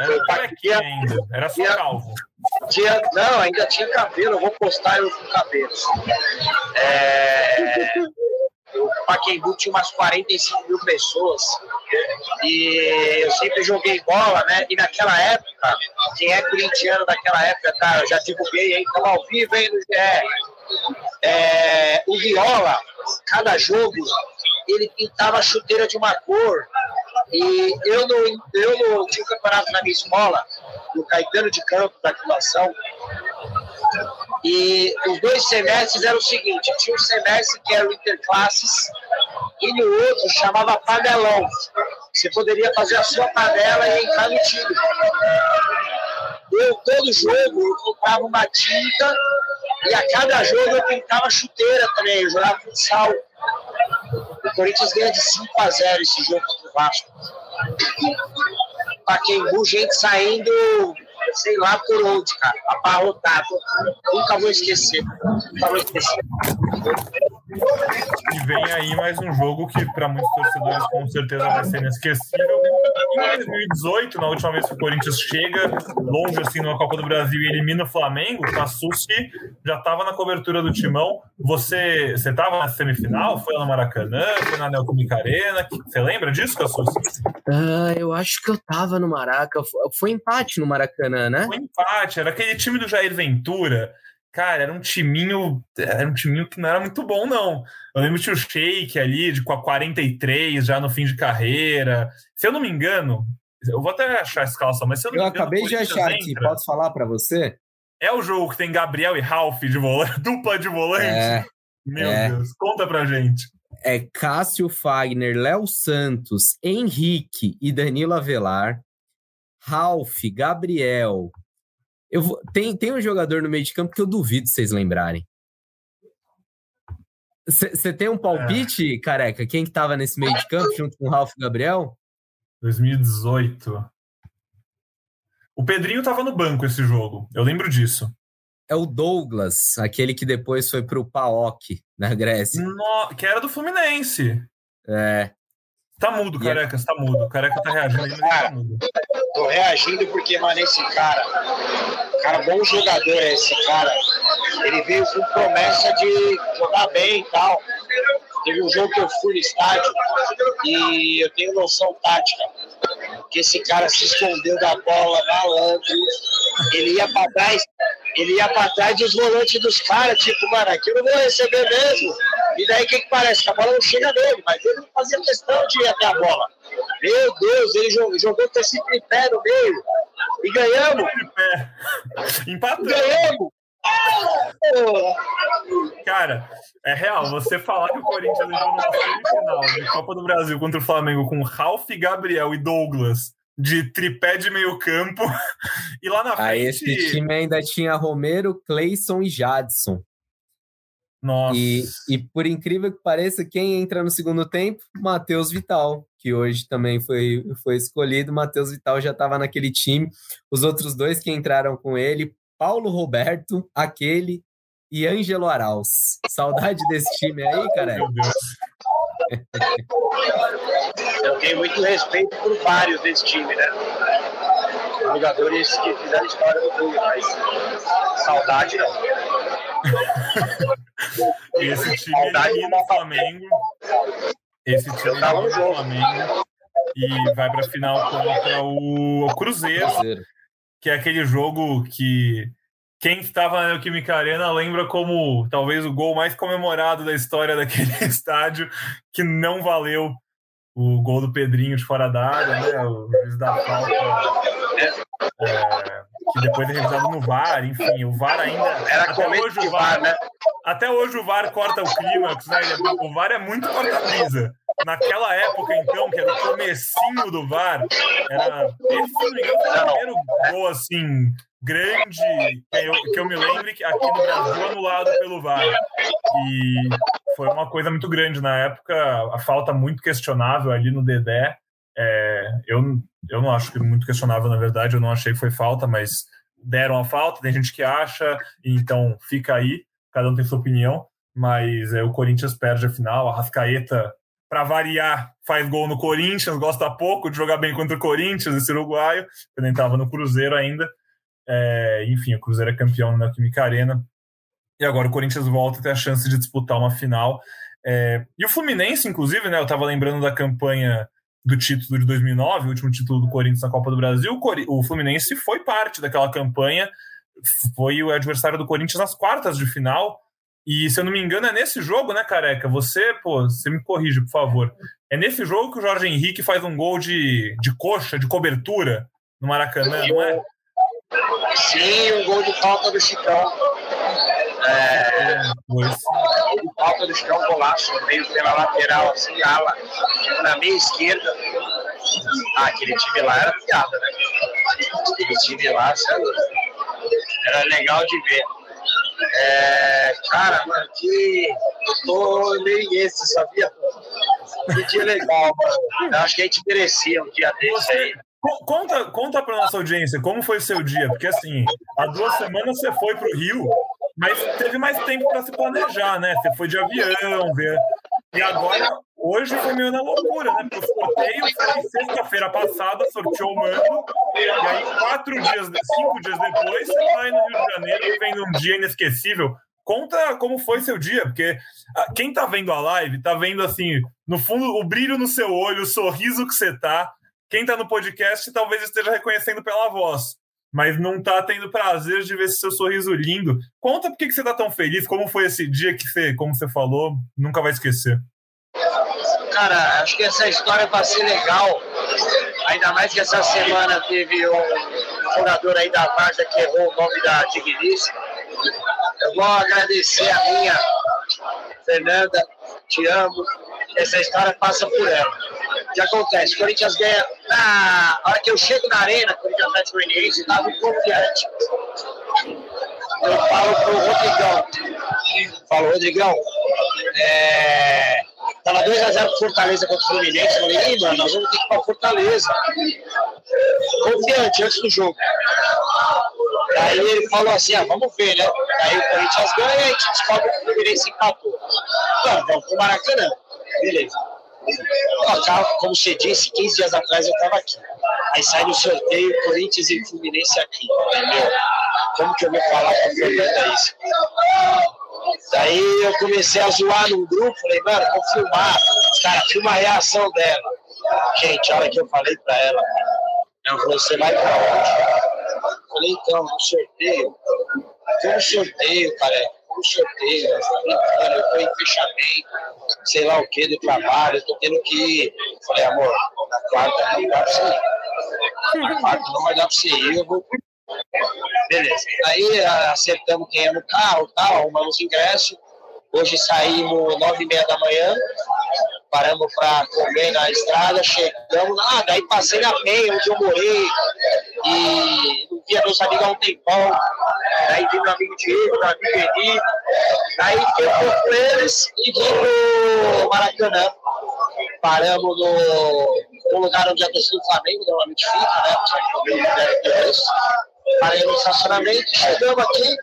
Era ainda, era só calvo. Tinha, não, ainda tinha cabelo, eu vou postar eu com cabelo. É, o Paquembu tinha umas 45 mil pessoas e eu sempre joguei bola, né? E naquela época, quem é corintiano daquela época, tá? Eu já divulguei aí, tava ao vivo aí no GR. É, o Viola, cada jogo, ele pintava a chuteira de uma cor. E eu não, eu tinha um campeonato na minha escola, no Caetano de Campo, da Aclimação, e os dois semestres eram o seguinte: tinha um semestre que era o Interclasses e no outro chamava Panelão. Você poderia fazer a sua panela e entrar no time. Eu, todo jogo, eu comprava uma tinta E a cada jogo eu pintava chuteira também, eu jogava futsal. O Corinthians ganha de 5 a 0 esse jogo contra o Vasco. Paquembu, gente saindo, sei lá por onde, cara, abarrotado. Nunca vou esquecer. Nunca vou esquecer. E vem aí mais um jogo que para muitos torcedores com certeza vai ser inesquecível. Em 2018, na última vez que o Corinthians chega longe assim numa Copa do Brasil e elimina o Flamengo, o Kassuski já estava na cobertura do Timão. Você você estava na semifinal? Foi lá no Maracanã? Foi na Neoquímica Arena? Você lembra disso, Kassuski? Ah, eu acho que eu tava no Maraca. Foi empate no Maracanã, né? Foi empate. Era aquele time do Jair Ventura cara, era um timinho, era um timinho que não era muito bom, não. Eu lembro que o Shake ali, de, com a 43, já no fim de carreira. Se eu não me engano, eu vou até achar a escalação, mas se eu não eu me engano. acabei de achar aqui, posso falar para você? É o jogo que tem Gabriel e Ralph de volante, dupla de volante? É, Meu é. Deus, conta pra gente. É Cássio Fagner, Léo Santos, Henrique e Danilo Avelar, Ralph, Gabriel, eu vou, tem, tem um jogador no meio de campo que eu duvido vocês lembrarem. Você tem um palpite, é. careca? Quem que tava nesse meio de campo junto com o Ralf Gabriel? 2018. O Pedrinho tava no banco esse jogo. Eu lembro disso. É o Douglas, aquele que depois foi pro PAOK, na Grécia. No, que era do Fluminense. É. Tá mudo, careca, você tá mudo. O careca tá reagindo, tá mudo. Tô reagindo porque, mano, esse cara, cara, bom jogador é esse cara. Ele veio com promessa de jogar bem e tal. Teve um jogo que eu fui no estádio e eu tenho noção tática. Que esse cara se escondeu da bola, malandro. Ele ia pra trás, ele ia pra trás dos volantes dos caras, tipo, mano, aqui eu não vou receber mesmo. E daí o que, que parece? Que a bola não chega nele, mas ele não fazia questão de ir até a bola. Meu Deus, ele jogou, jogou com esse tripé no meio. E ganhamos. Empatamos. Ganhamos. Cara, é real. Você falar que o Corinthians entrou numa semifinal de Copa do Brasil contra o Flamengo com Ralf, Gabriel e Douglas de tripé de meio campo. E lá na frente. Aí esse time ainda tinha Romero, Cleison e Jadson. Nossa. E, e por incrível que pareça, quem entra no segundo tempo? Matheus Vital, que hoje também foi, foi escolhido. Matheus Vital já estava naquele time. Os outros dois que entraram com ele, Paulo Roberto, aquele e Ângelo Arauz. Saudade desse time aí, cara. Meu Deus. Eu tenho muito respeito por vários desse time, né? Jogadores que fizeram história no clube, mas saudade não. Esse time elimina o Flamengo. Esse time elimina o Flamengo e vai para a final contra o Cruzeiro, que é aquele jogo que quem estava na Neoquímica Arena lembra como talvez o gol mais comemorado da história daquele estádio, que não valeu o gol do Pedrinho de fora da área, né? O juiz da falta. É, que depois é revisado no VAR, enfim, o VAR ainda. Era até hoje o VAR, né? Até hoje o VAR corta o clímax, né? O VAR é muito corta-brisa. Naquela época, então, que era o comecinho do VAR, era. Esse, se não me engano, foi o primeiro gol assim, grande que eu, que eu me lembro que aqui no Brasil anulado pelo VAR. E foi uma coisa muito grande na época, a falta muito questionável ali no Dedé. É, eu, eu não acho que muito questionável, na verdade, eu não achei que foi falta, mas deram a falta, tem gente que acha, então fica aí, cada um tem sua opinião, mas é, o Corinthians perde a final, a Rascaeta, para variar, faz gol no Corinthians, gosta pouco de jogar bem contra o Corinthians, esse uruguaio, quando ele estava no Cruzeiro ainda, é, enfim, o Cruzeiro é campeão na Química Arena, e agora o Corinthians volta a ter a chance de disputar uma final, é, e o Fluminense, inclusive, né, eu estava lembrando da campanha do título de 2009, o último título do Corinthians na Copa do Brasil, o Fluminense foi parte daquela campanha, foi o adversário do Corinthians nas quartas de final. E se eu não me engano, é nesse jogo, né, careca? Você, pô, você me corrige, por favor. É nesse jogo que o Jorge Henrique faz um gol de, de coxa, de cobertura no Maracanã, não é? Sim, um gol de falta do Chicão. É, ele falta do chão, golaço, meio pela lateral, assim, ala, na meia esquerda. Ah, aquele time lá era piada, né? Aquele time lá, sabe? era legal de ver. É, cara, mano, que eu tô meio esse, sabia? Que dia legal, mano. Eu acho que a gente merecia um dia desse aí. Conta, conta pra nossa audiência como foi o seu dia, porque assim, há duas semanas você foi pro Rio, mas teve mais tempo para se planejar, né? Você foi de avião, ver. E agora, hoje foi meio na loucura, né? Porque o sorteio foi sexta-feira passada, sorteou o mando, e aí quatro dias, cinco dias depois, você vai no Rio de Janeiro e vem num dia inesquecível. Conta como foi seu dia, porque ah, quem tá vendo a live tá vendo assim, no fundo, o brilho no seu olho, o sorriso que você tá quem está no podcast talvez esteja reconhecendo pela voz, mas não está tendo prazer de ver esse seu sorriso lindo. Conta por que você está tão feliz, como foi esse dia que você, como você falou, nunca vai esquecer. Cara, acho que essa história vai ser legal. Ainda mais que essa semana teve um jogador aí da Varsa que errou o nome da Digníssima. Eu vou agradecer a minha Fernanda, te amo. Essa história passa por ela que acontece? O Corinthians ganha. Na hora que eu chego na arena, Corinthians Atlético Goianiense estava confiante. Eu falo pro Rodrigão. Falo, Rodrigão, é... Tava 2x0 pro Fortaleza contra o Fluminense. Eu falei, mano, nós vamos ter que ir pra Fortaleza. Confiante antes do jogo. Daí ele falou assim: ah, vamos ver, né? Daí o Corinthians ganha e a gente descobre que o Fluminense empatou. Então, vamos pro Maracanã. Beleza. Como você disse, 15 dias atrás eu estava aqui. Aí sai no sorteio Corinthians e Fluminense aqui, entendeu? Como que eu vou falar com Fernanda isso? Daí eu comecei a zoar num grupo, falei, mano, vou filmar. Os caras, filma a reação dela. Gente, a hora que eu falei pra ela, ela falou, você vai pra onde? falei, então, no sorteio. Foi um sorteio, cara eu estou em fechamento, sei lá o que, do trabalho, tô tendo que ir. Falei, amor, na quarta não dá pra você ir. Na quarta não vai dar pra você ir, eu vou. Beleza. Aí acertamos quem é no carro, tal, arrumamos ingresso. Hoje saímos nove e meia da manhã, paramos para comer na estrada, chegamos, ah, daí passei na Penha, onde eu morei, e não via meus amigos há um tempão, daí vi meu amigo Diego, meu amigo Eni, daí eu com eles e vim pro Maracanã, paramos no, no lugar onde a torcida do Flamengo normalmente fica, né, parei no estacionamento, chegamos aqui,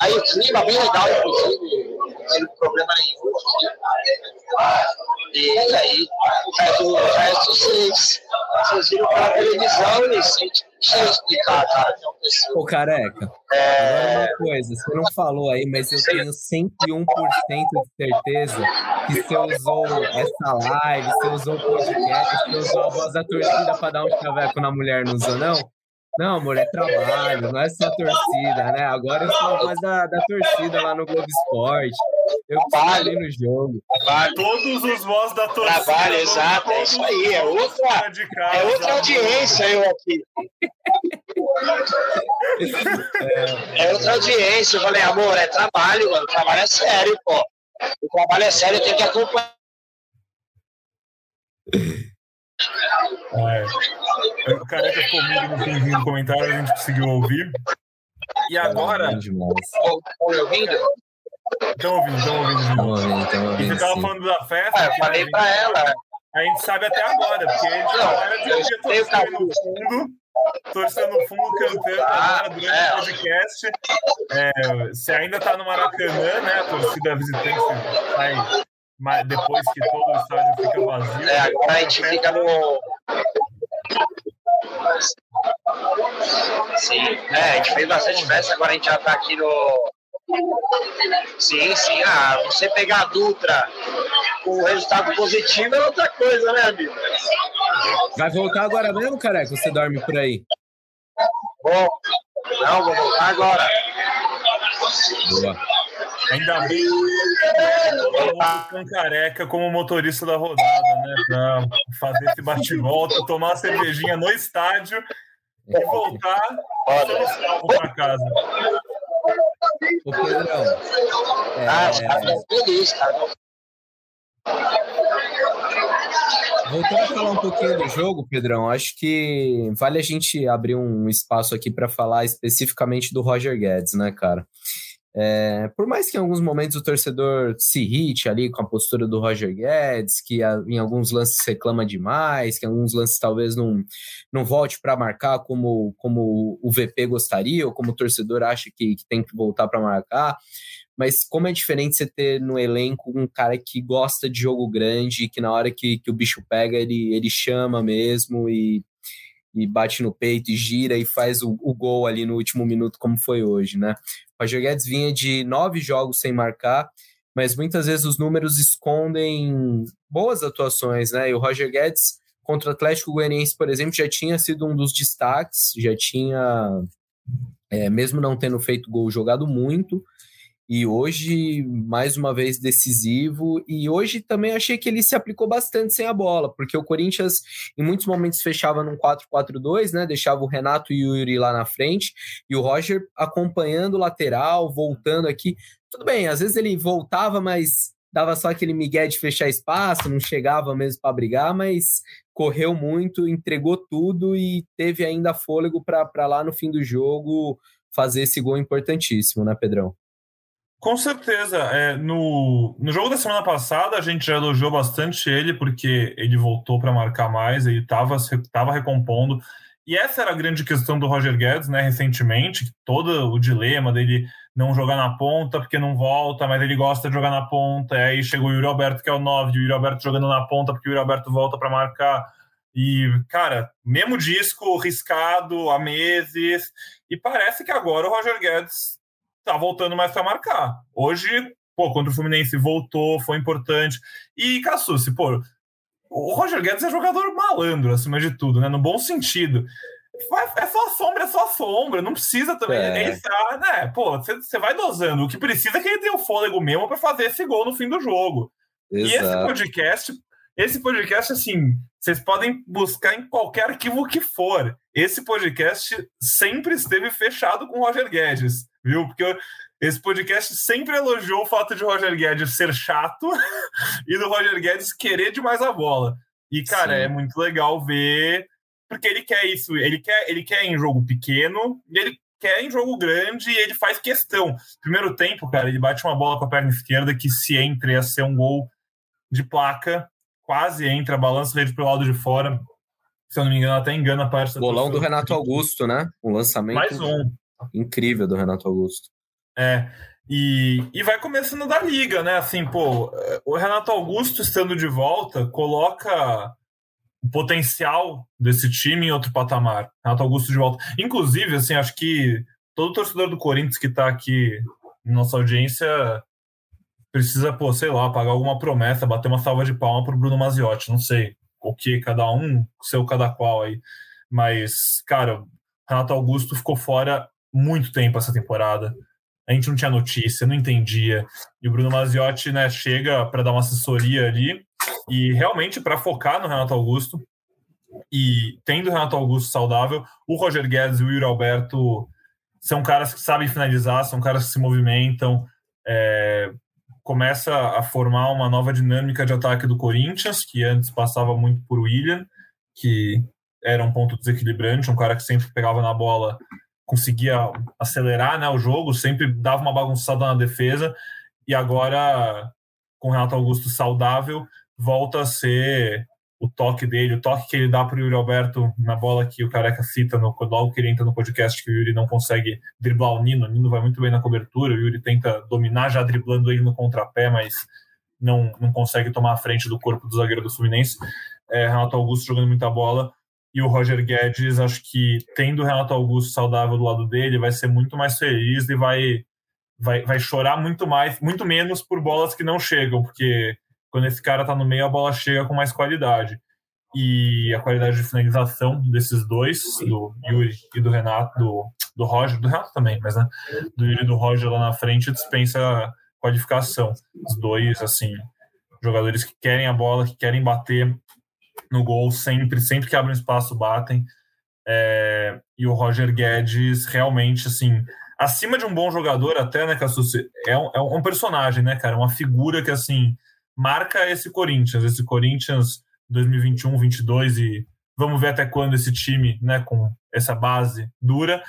aí o clima bem legal, inclusive, teve problema nenhum e aí, o resto vocês, vocês viram pela televisão e sente deixa eu explicar, cara. Ô, careca, é... uma coisa, você não falou aí, mas eu tenho 101% de certeza que você usou essa live, você usou o podcast, você usou a voz da torcida para dar um chaveco na mulher, não usou, não? Não, amor, é trabalho, não é só torcida, né? Agora eu sou mais da, da torcida lá no Globo Esporte. Eu trabalho no jogo. Trabalho. Todos os vozes da torcida. Trabalho, exato, é isso aí. É outra, casa, é outra audiência eu aqui. É, é outra audiência. Eu falei, amor, é trabalho, mano. O trabalho é sério, pô. O trabalho é sério, tenho que acompanhar. É. O careca ficou comigo no finzinho do comentário, a gente conseguiu ouvir. E agora. Estão ouvindo? Estão ouvindo, estão ouvindo. Estão ouvindo, estão ouvindo. E você estava falando da festa. Ah, eu falei para ela. A gente sabe até agora, porque a gente não, era de um dia torcendo no fundo, torcendo no fundo, cantando ah, agora durante é. o podcast. É, você ainda está no Maracanã, né? A torcida visitante vai mas depois que todo o estádio fica vazio. É, agora a gente fica no. Sim, é, a gente fez bastante festa, agora a gente já tá aqui no. Sim, sim. Ah, você pegar a Dutra com resultado positivo é outra coisa, né, amigo? Vai voltar agora mesmo, careca? Você dorme por aí? Bom, não, vou voltar agora. Boa. Ainda bem com careca como motorista da rodada, né? Para fazer esse bate-volta, tomar uma cervejinha no estádio e voltar para casa. Ô Pedrão. É... Ah, os caras cara. Voltando a falar um pouquinho do jogo, Pedrão, acho que vale a gente abrir um espaço aqui para falar especificamente do Roger Guedes, né, cara? É, por mais que em alguns momentos o torcedor se irrite ali com a postura do Roger Guedes, que em alguns lances reclama demais, que em alguns lances talvez não, não volte para marcar como, como o VP gostaria, ou como o torcedor acha que, que tem que voltar para marcar. Mas como é diferente você ter no elenco um cara que gosta de jogo grande, que na hora que, que o bicho pega, ele, ele chama mesmo e e bate no peito e gira e faz o, o, gol ali no último minuto, como foi hoje, né? Roger Guedes vinha de nove jogos sem marcar, mas muitas vezes os números escondem boas atuações, né? E o Roger Guedes contra o Atlético Goianiense, por exemplo, já tinha sido um dos destaques, já tinha, é, mesmo não tendo feito gol, jogado muito, e hoje, mais uma vez, decisivo. E hoje também achei que ele se aplicou bastante sem a bola, porque o Corinthians, em muitos momentos, fechava num 4-4-2, né? Deixava o Renato e o Yuri lá na frente, e o Roger acompanhando o lateral, voltando aqui. Tudo bem, às vezes ele voltava, mas dava só aquele migué de fechar espaço, não chegava mesmo para brigar, mas correu muito, entregou tudo e teve ainda fôlego para lá no fim do jogo fazer esse gol importantíssimo, né, Pedrão? Com certeza. É, no, no jogo da semana passada, a gente já elogiou bastante ele, porque ele voltou para marcar mais, ele estava tava recompondo. E essa era a grande questão do Roger Guedes, né, recentemente, todo o dilema dele não jogar na ponta porque não volta, mas ele gosta de jogar na ponta. E aí chegou o Yuri Alberto, que é o 9, e o Yuri Alberto jogando na ponta porque o Yuri Alberto volta para marcar. E, cara, mesmo disco riscado há meses, e parece que agora o Roger Guedes tá voltando mais para marcar. Hoje, pô, contra o Fluminense voltou, foi importante. E Cassucci, pô, o Roger Guedes é jogador malandro, acima de tudo, né? No bom sentido. É só sombra, é só sombra, não precisa também. É. Tá, né? Pô, você vai dosando. O que precisa é que ele tenha o fôlego mesmo para fazer esse gol no fim do jogo. Exato. E esse podcast, esse podcast, assim, vocês podem buscar em qualquer arquivo que for. Esse podcast sempre esteve fechado com o Roger Guedes viu? Porque esse podcast sempre elogiou o fato de Roger Guedes ser chato e do Roger Guedes querer demais a bola. E, cara, Sim. é muito legal ver, porque ele quer isso, ele quer, ele quer em jogo pequeno, e ele quer em jogo grande e ele faz questão. Primeiro tempo, cara, ele bate uma bola com a perna esquerda que se entra ia ser um gol de placa, quase entra, balança ele pro lado de fora. Se eu não me engano, até engana a parte. Bolão do Renato Augusto, né? Um lançamento. Mais um incrível do Renato Augusto. É. E, e vai começando da liga, né? Assim, pô, o Renato Augusto estando de volta coloca o potencial desse time em outro patamar. Renato Augusto de volta. Inclusive, assim, acho que todo torcedor do Corinthians que tá aqui na nossa audiência precisa, pô, sei lá, pagar alguma promessa, bater uma salva de palma pro Bruno Maziotti. Não sei o que, cada um, seu cada qual aí. Mas, cara, Renato Augusto ficou fora muito tempo essa temporada. A gente não tinha notícia, não entendia. E o Bruno Maziotti né, chega para dar uma assessoria ali e realmente para focar no Renato Augusto. E tendo o Renato Augusto saudável, o Roger Guedes e o Yuri Alberto são caras que sabem finalizar, são caras que se movimentam. É, começa a formar uma nova dinâmica de ataque do Corinthians, que antes passava muito por William, que era um ponto desequilibrante, um cara que sempre pegava na bola conseguia acelerar né, o jogo, sempre dava uma bagunçada na defesa, e agora, com o Renato Augusto saudável, volta a ser o toque dele, o toque que ele dá para o Yuri Alberto na bola que o Careca cita no, logo que ele entra no podcast, que o Yuri não consegue driblar o Nino, o Nino vai muito bem na cobertura, o Yuri tenta dominar já driblando ele no contrapé, mas não, não consegue tomar a frente do corpo do zagueiro do Fluminense. É, Renato Augusto jogando muita bola, e o Roger Guedes, acho que tendo o Renato Augusto saudável do lado dele, vai ser muito mais feliz e vai, vai, vai chorar muito mais, muito menos por bolas que não chegam, porque quando esse cara tá no meio, a bola chega com mais qualidade. E a qualidade de finalização desses dois, do Yuri e do Renato, do, do Roger, do Renato também, mas né, do Yuri e do Roger lá na frente, dispensa qualificação. Os dois, assim, jogadores que querem a bola, que querem bater, no gol sempre, sempre que abrem espaço batem. É, e o Roger Guedes realmente, assim, acima de um bom jogador até, né, Cassucci, é um, é um personagem, né, cara, uma figura que, assim, marca esse Corinthians, esse Corinthians 2021, 22 e vamos ver até quando esse time, né, com essa base dura,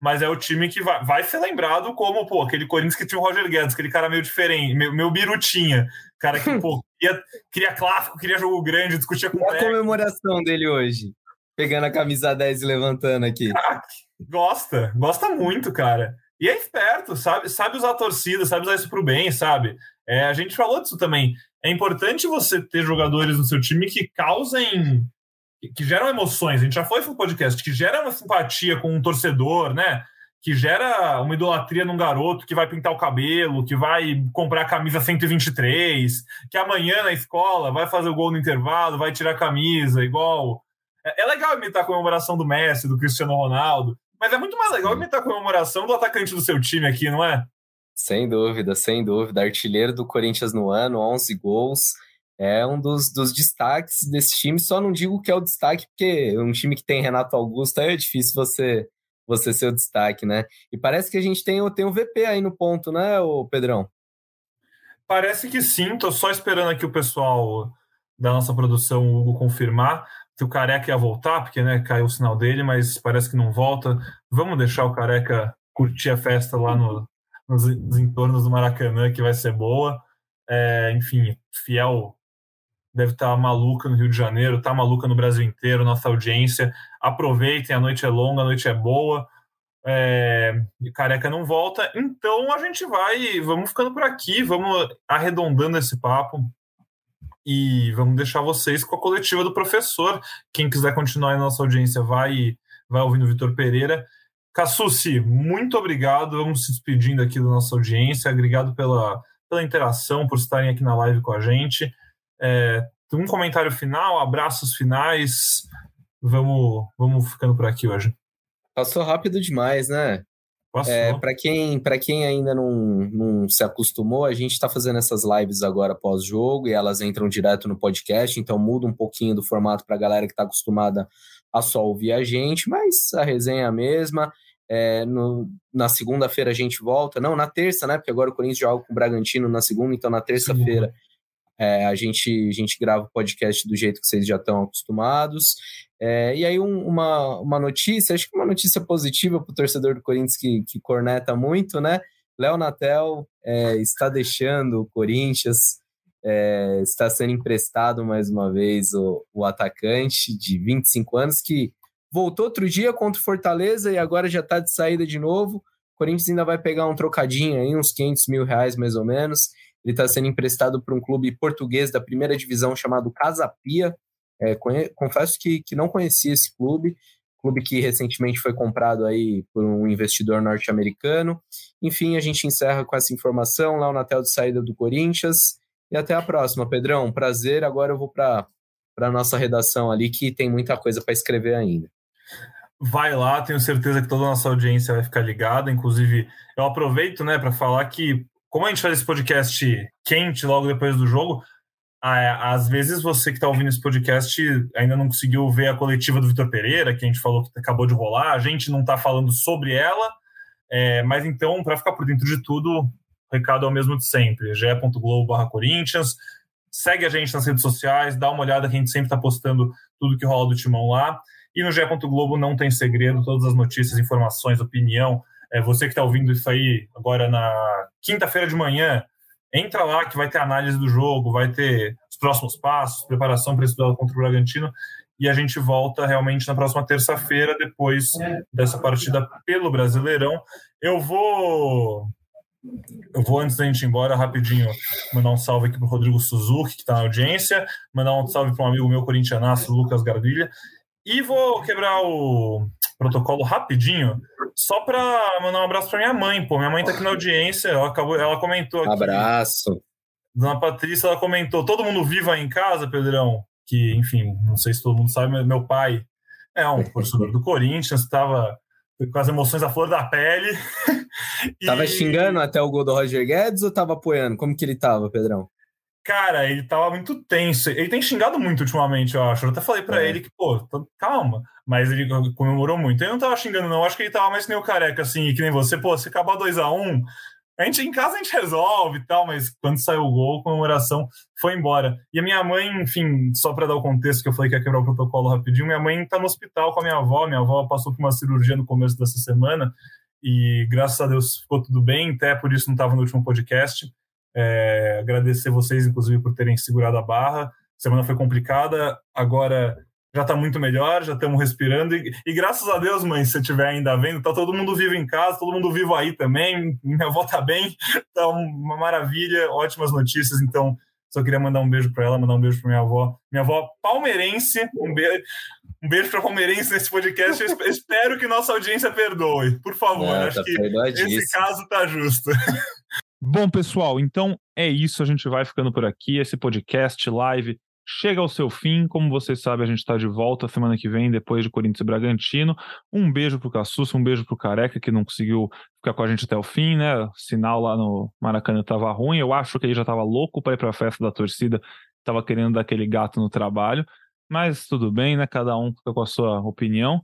mas é o time que vai, vai ser lembrado como, pô, aquele Corinthians que tinha o Roger Guedes, aquele cara meio diferente, meio, meio birutinha, cara que, pô, queria, queria clássico, queria jogo grande, discutia com o a comemoração dele hoje, pegando a camisa 10 e levantando aqui. Ah, gosta, gosta muito, cara. E é esperto, sabe, sabe usar a torcida, sabe usar isso pro bem, sabe? É, a gente falou disso também. É importante você ter jogadores no seu time que causem que geram emoções. A gente já foi no podcast, que gera uma simpatia com um torcedor, né? Que gera uma idolatria num garoto que vai pintar o cabelo, que vai comprar a camisa 123, que amanhã na escola vai fazer o gol no intervalo, vai tirar a camisa, igual. É, é legal imitar a comemoração do Messi, do Cristiano Ronaldo, mas é muito mais legal imitar a comemoração do atacante do seu time aqui, não é? Sem dúvida, sem dúvida. Artilheiro do Corinthians no ano, 11 gols é um dos, dos destaques desse time. Só não digo que é o destaque, porque um time que tem Renato Augusto é difícil você você ser o destaque, né? E parece que a gente tem, tem um VP aí no ponto, né, o Pedrão? Parece que sim, tô só esperando aqui o pessoal da nossa produção, o Hugo, confirmar se o Careca ia voltar, porque né, caiu o sinal dele, mas parece que não volta. Vamos deixar o Careca curtir a festa lá no, nos, nos entornos do Maracanã, que vai ser boa. É, enfim, fiel deve estar tá maluca no Rio de Janeiro, está maluca no Brasil inteiro, nossa audiência. Aproveitem, a noite é longa, a noite é boa. É, careca não volta, então a gente vai, vamos ficando por aqui, vamos arredondando esse papo e vamos deixar vocês com a coletiva do professor. Quem quiser continuar na nossa audiência vai vai ouvindo o Vitor Pereira. Cassucci, muito obrigado. Vamos se despedindo aqui da nossa audiência. Obrigado pela, pela interação, por estarem aqui na live com a gente. É, um comentário final, abraços finais. Vamos, vamos ficando por aqui hoje. Passou rápido demais, né? É, para quem, quem ainda não, não se acostumou, a gente está fazendo essas lives agora pós-jogo e elas entram direto no podcast, então muda um pouquinho do formato para a galera que está acostumada a só ouvir a gente, mas a resenha é a mesma. É, no, na segunda-feira a gente volta, não, na terça, né? Porque agora o Corinthians joga com o Bragantino na segunda, então na terça-feira é, a, gente, a gente grava o podcast do jeito que vocês já estão acostumados. É, e aí, um, uma, uma notícia, acho que uma notícia positiva para o torcedor do Corinthians que, que corneta muito, né? Léo Natel é, está deixando o Corinthians, é, está sendo emprestado mais uma vez o, o atacante de 25 anos que voltou outro dia contra o Fortaleza e agora já está de saída de novo. O Corinthians ainda vai pegar um trocadinho aí, uns 500 mil reais mais ou menos. Ele está sendo emprestado para um clube português da primeira divisão chamado Casa Pia. É, confesso que, que não conhecia esse clube, clube que recentemente foi comprado aí por um investidor norte-americano. Enfim, a gente encerra com essa informação lá o Natel de saída do Corinthians. E até a próxima, Pedrão. Prazer. Agora eu vou para a nossa redação ali, que tem muita coisa para escrever ainda. Vai lá, tenho certeza que toda a nossa audiência vai ficar ligada. Inclusive, eu aproveito né, para falar que como a gente faz esse podcast quente logo depois do jogo, às vezes você que está ouvindo esse podcast ainda não conseguiu ver a coletiva do Vitor Pereira, que a gente falou que acabou de rolar, a gente não está falando sobre ela, é, mas então, para ficar por dentro de tudo, o recado é o mesmo de sempre: ge.globo.com Corinthians. Segue a gente nas redes sociais, dá uma olhada que a gente sempre está postando tudo que rola do timão lá. E no ge Globo não tem segredo, todas as notícias, informações, opinião, é, você que está ouvindo isso aí agora na quinta-feira de manhã, entra lá que vai ter análise do jogo, vai ter os próximos passos, preparação para esse duelo contra o Bragantino. E a gente volta realmente na próxima terça-feira, depois dessa partida pelo Brasileirão. Eu vou. Eu vou, antes da gente ir embora, rapidinho, mandar um salve aqui para o Rodrigo Suzuki, que está na audiência, mandar um salve para um amigo meu corintianaço, Lucas Gardilha, e vou quebrar o protocolo rapidinho, só para mandar um abraço para minha mãe, pô. Minha mãe tá aqui na audiência, ela, acabou, ela comentou aqui. Abraço. Dona Patrícia, ela comentou: todo mundo vivo aí em casa, Pedrão? Que, enfim, não sei se todo mundo sabe, mas meu pai é um torcedor do Corinthians, estava com as emoções à flor da pele. e... Tava xingando até o gol do Roger Guedes ou tava apoiando? Como que ele tava, Pedrão? Cara, ele tava muito tenso. Ele tem xingado muito ultimamente, eu acho. Eu até falei para é. ele que, pô, calma. Mas ele comemorou muito. Ele não tava xingando, não. Acho que ele tava mais que nem o careca, assim, que nem você. Pô, se acabar 2x1, um, A gente, em casa a gente resolve e tal, mas quando saiu o gol, a comemoração foi embora. E a minha mãe, enfim, só para dar o contexto que eu falei que ia quebrar o protocolo rapidinho, minha mãe está no hospital com a minha avó. Minha avó passou por uma cirurgia no começo dessa semana e graças a Deus ficou tudo bem, até por isso não estava no último podcast. É, agradecer vocês, inclusive, por terem segurado a barra. Semana foi complicada, agora já está muito melhor, já estamos respirando. E, e, graças a Deus, mãe, se você estiver ainda vendo, tá todo mundo vivo em casa, todo mundo vivo aí também. Minha avó tá bem, tá uma maravilha, ótimas notícias. Então, só queria mandar um beijo para ela, mandar um beijo para minha avó. Minha avó palmeirense, um beijo. Um beijo para palmeirense nesse podcast. Eu espero que nossa audiência perdoe. Por favor, Não, acho tá que esse caso tá justo. Bom, pessoal, então é isso. A gente vai ficando por aqui. Esse podcast live chega ao seu fim. Como vocês sabem, a gente está de volta semana que vem, depois de Corinthians e Bragantino. Um beijo pro Cassus, um beijo pro Careca, que não conseguiu ficar com a gente até o fim, né? O sinal lá no Maracanã estava ruim. Eu acho que ele já estava louco para ir para a festa da torcida, estava querendo dar aquele gato no trabalho. Mas tudo bem, né? Cada um fica com a sua opinião.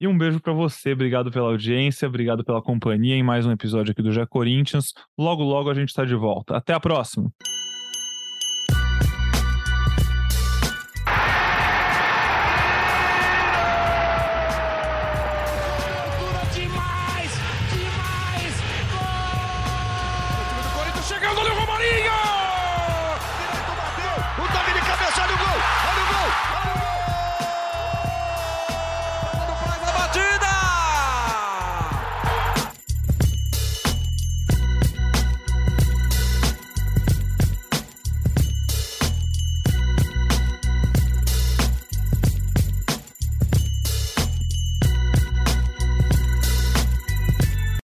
E um beijo para você, obrigado pela audiência, obrigado pela companhia em mais um episódio aqui do Já Corinthians. Logo, logo a gente está de volta. Até a próxima!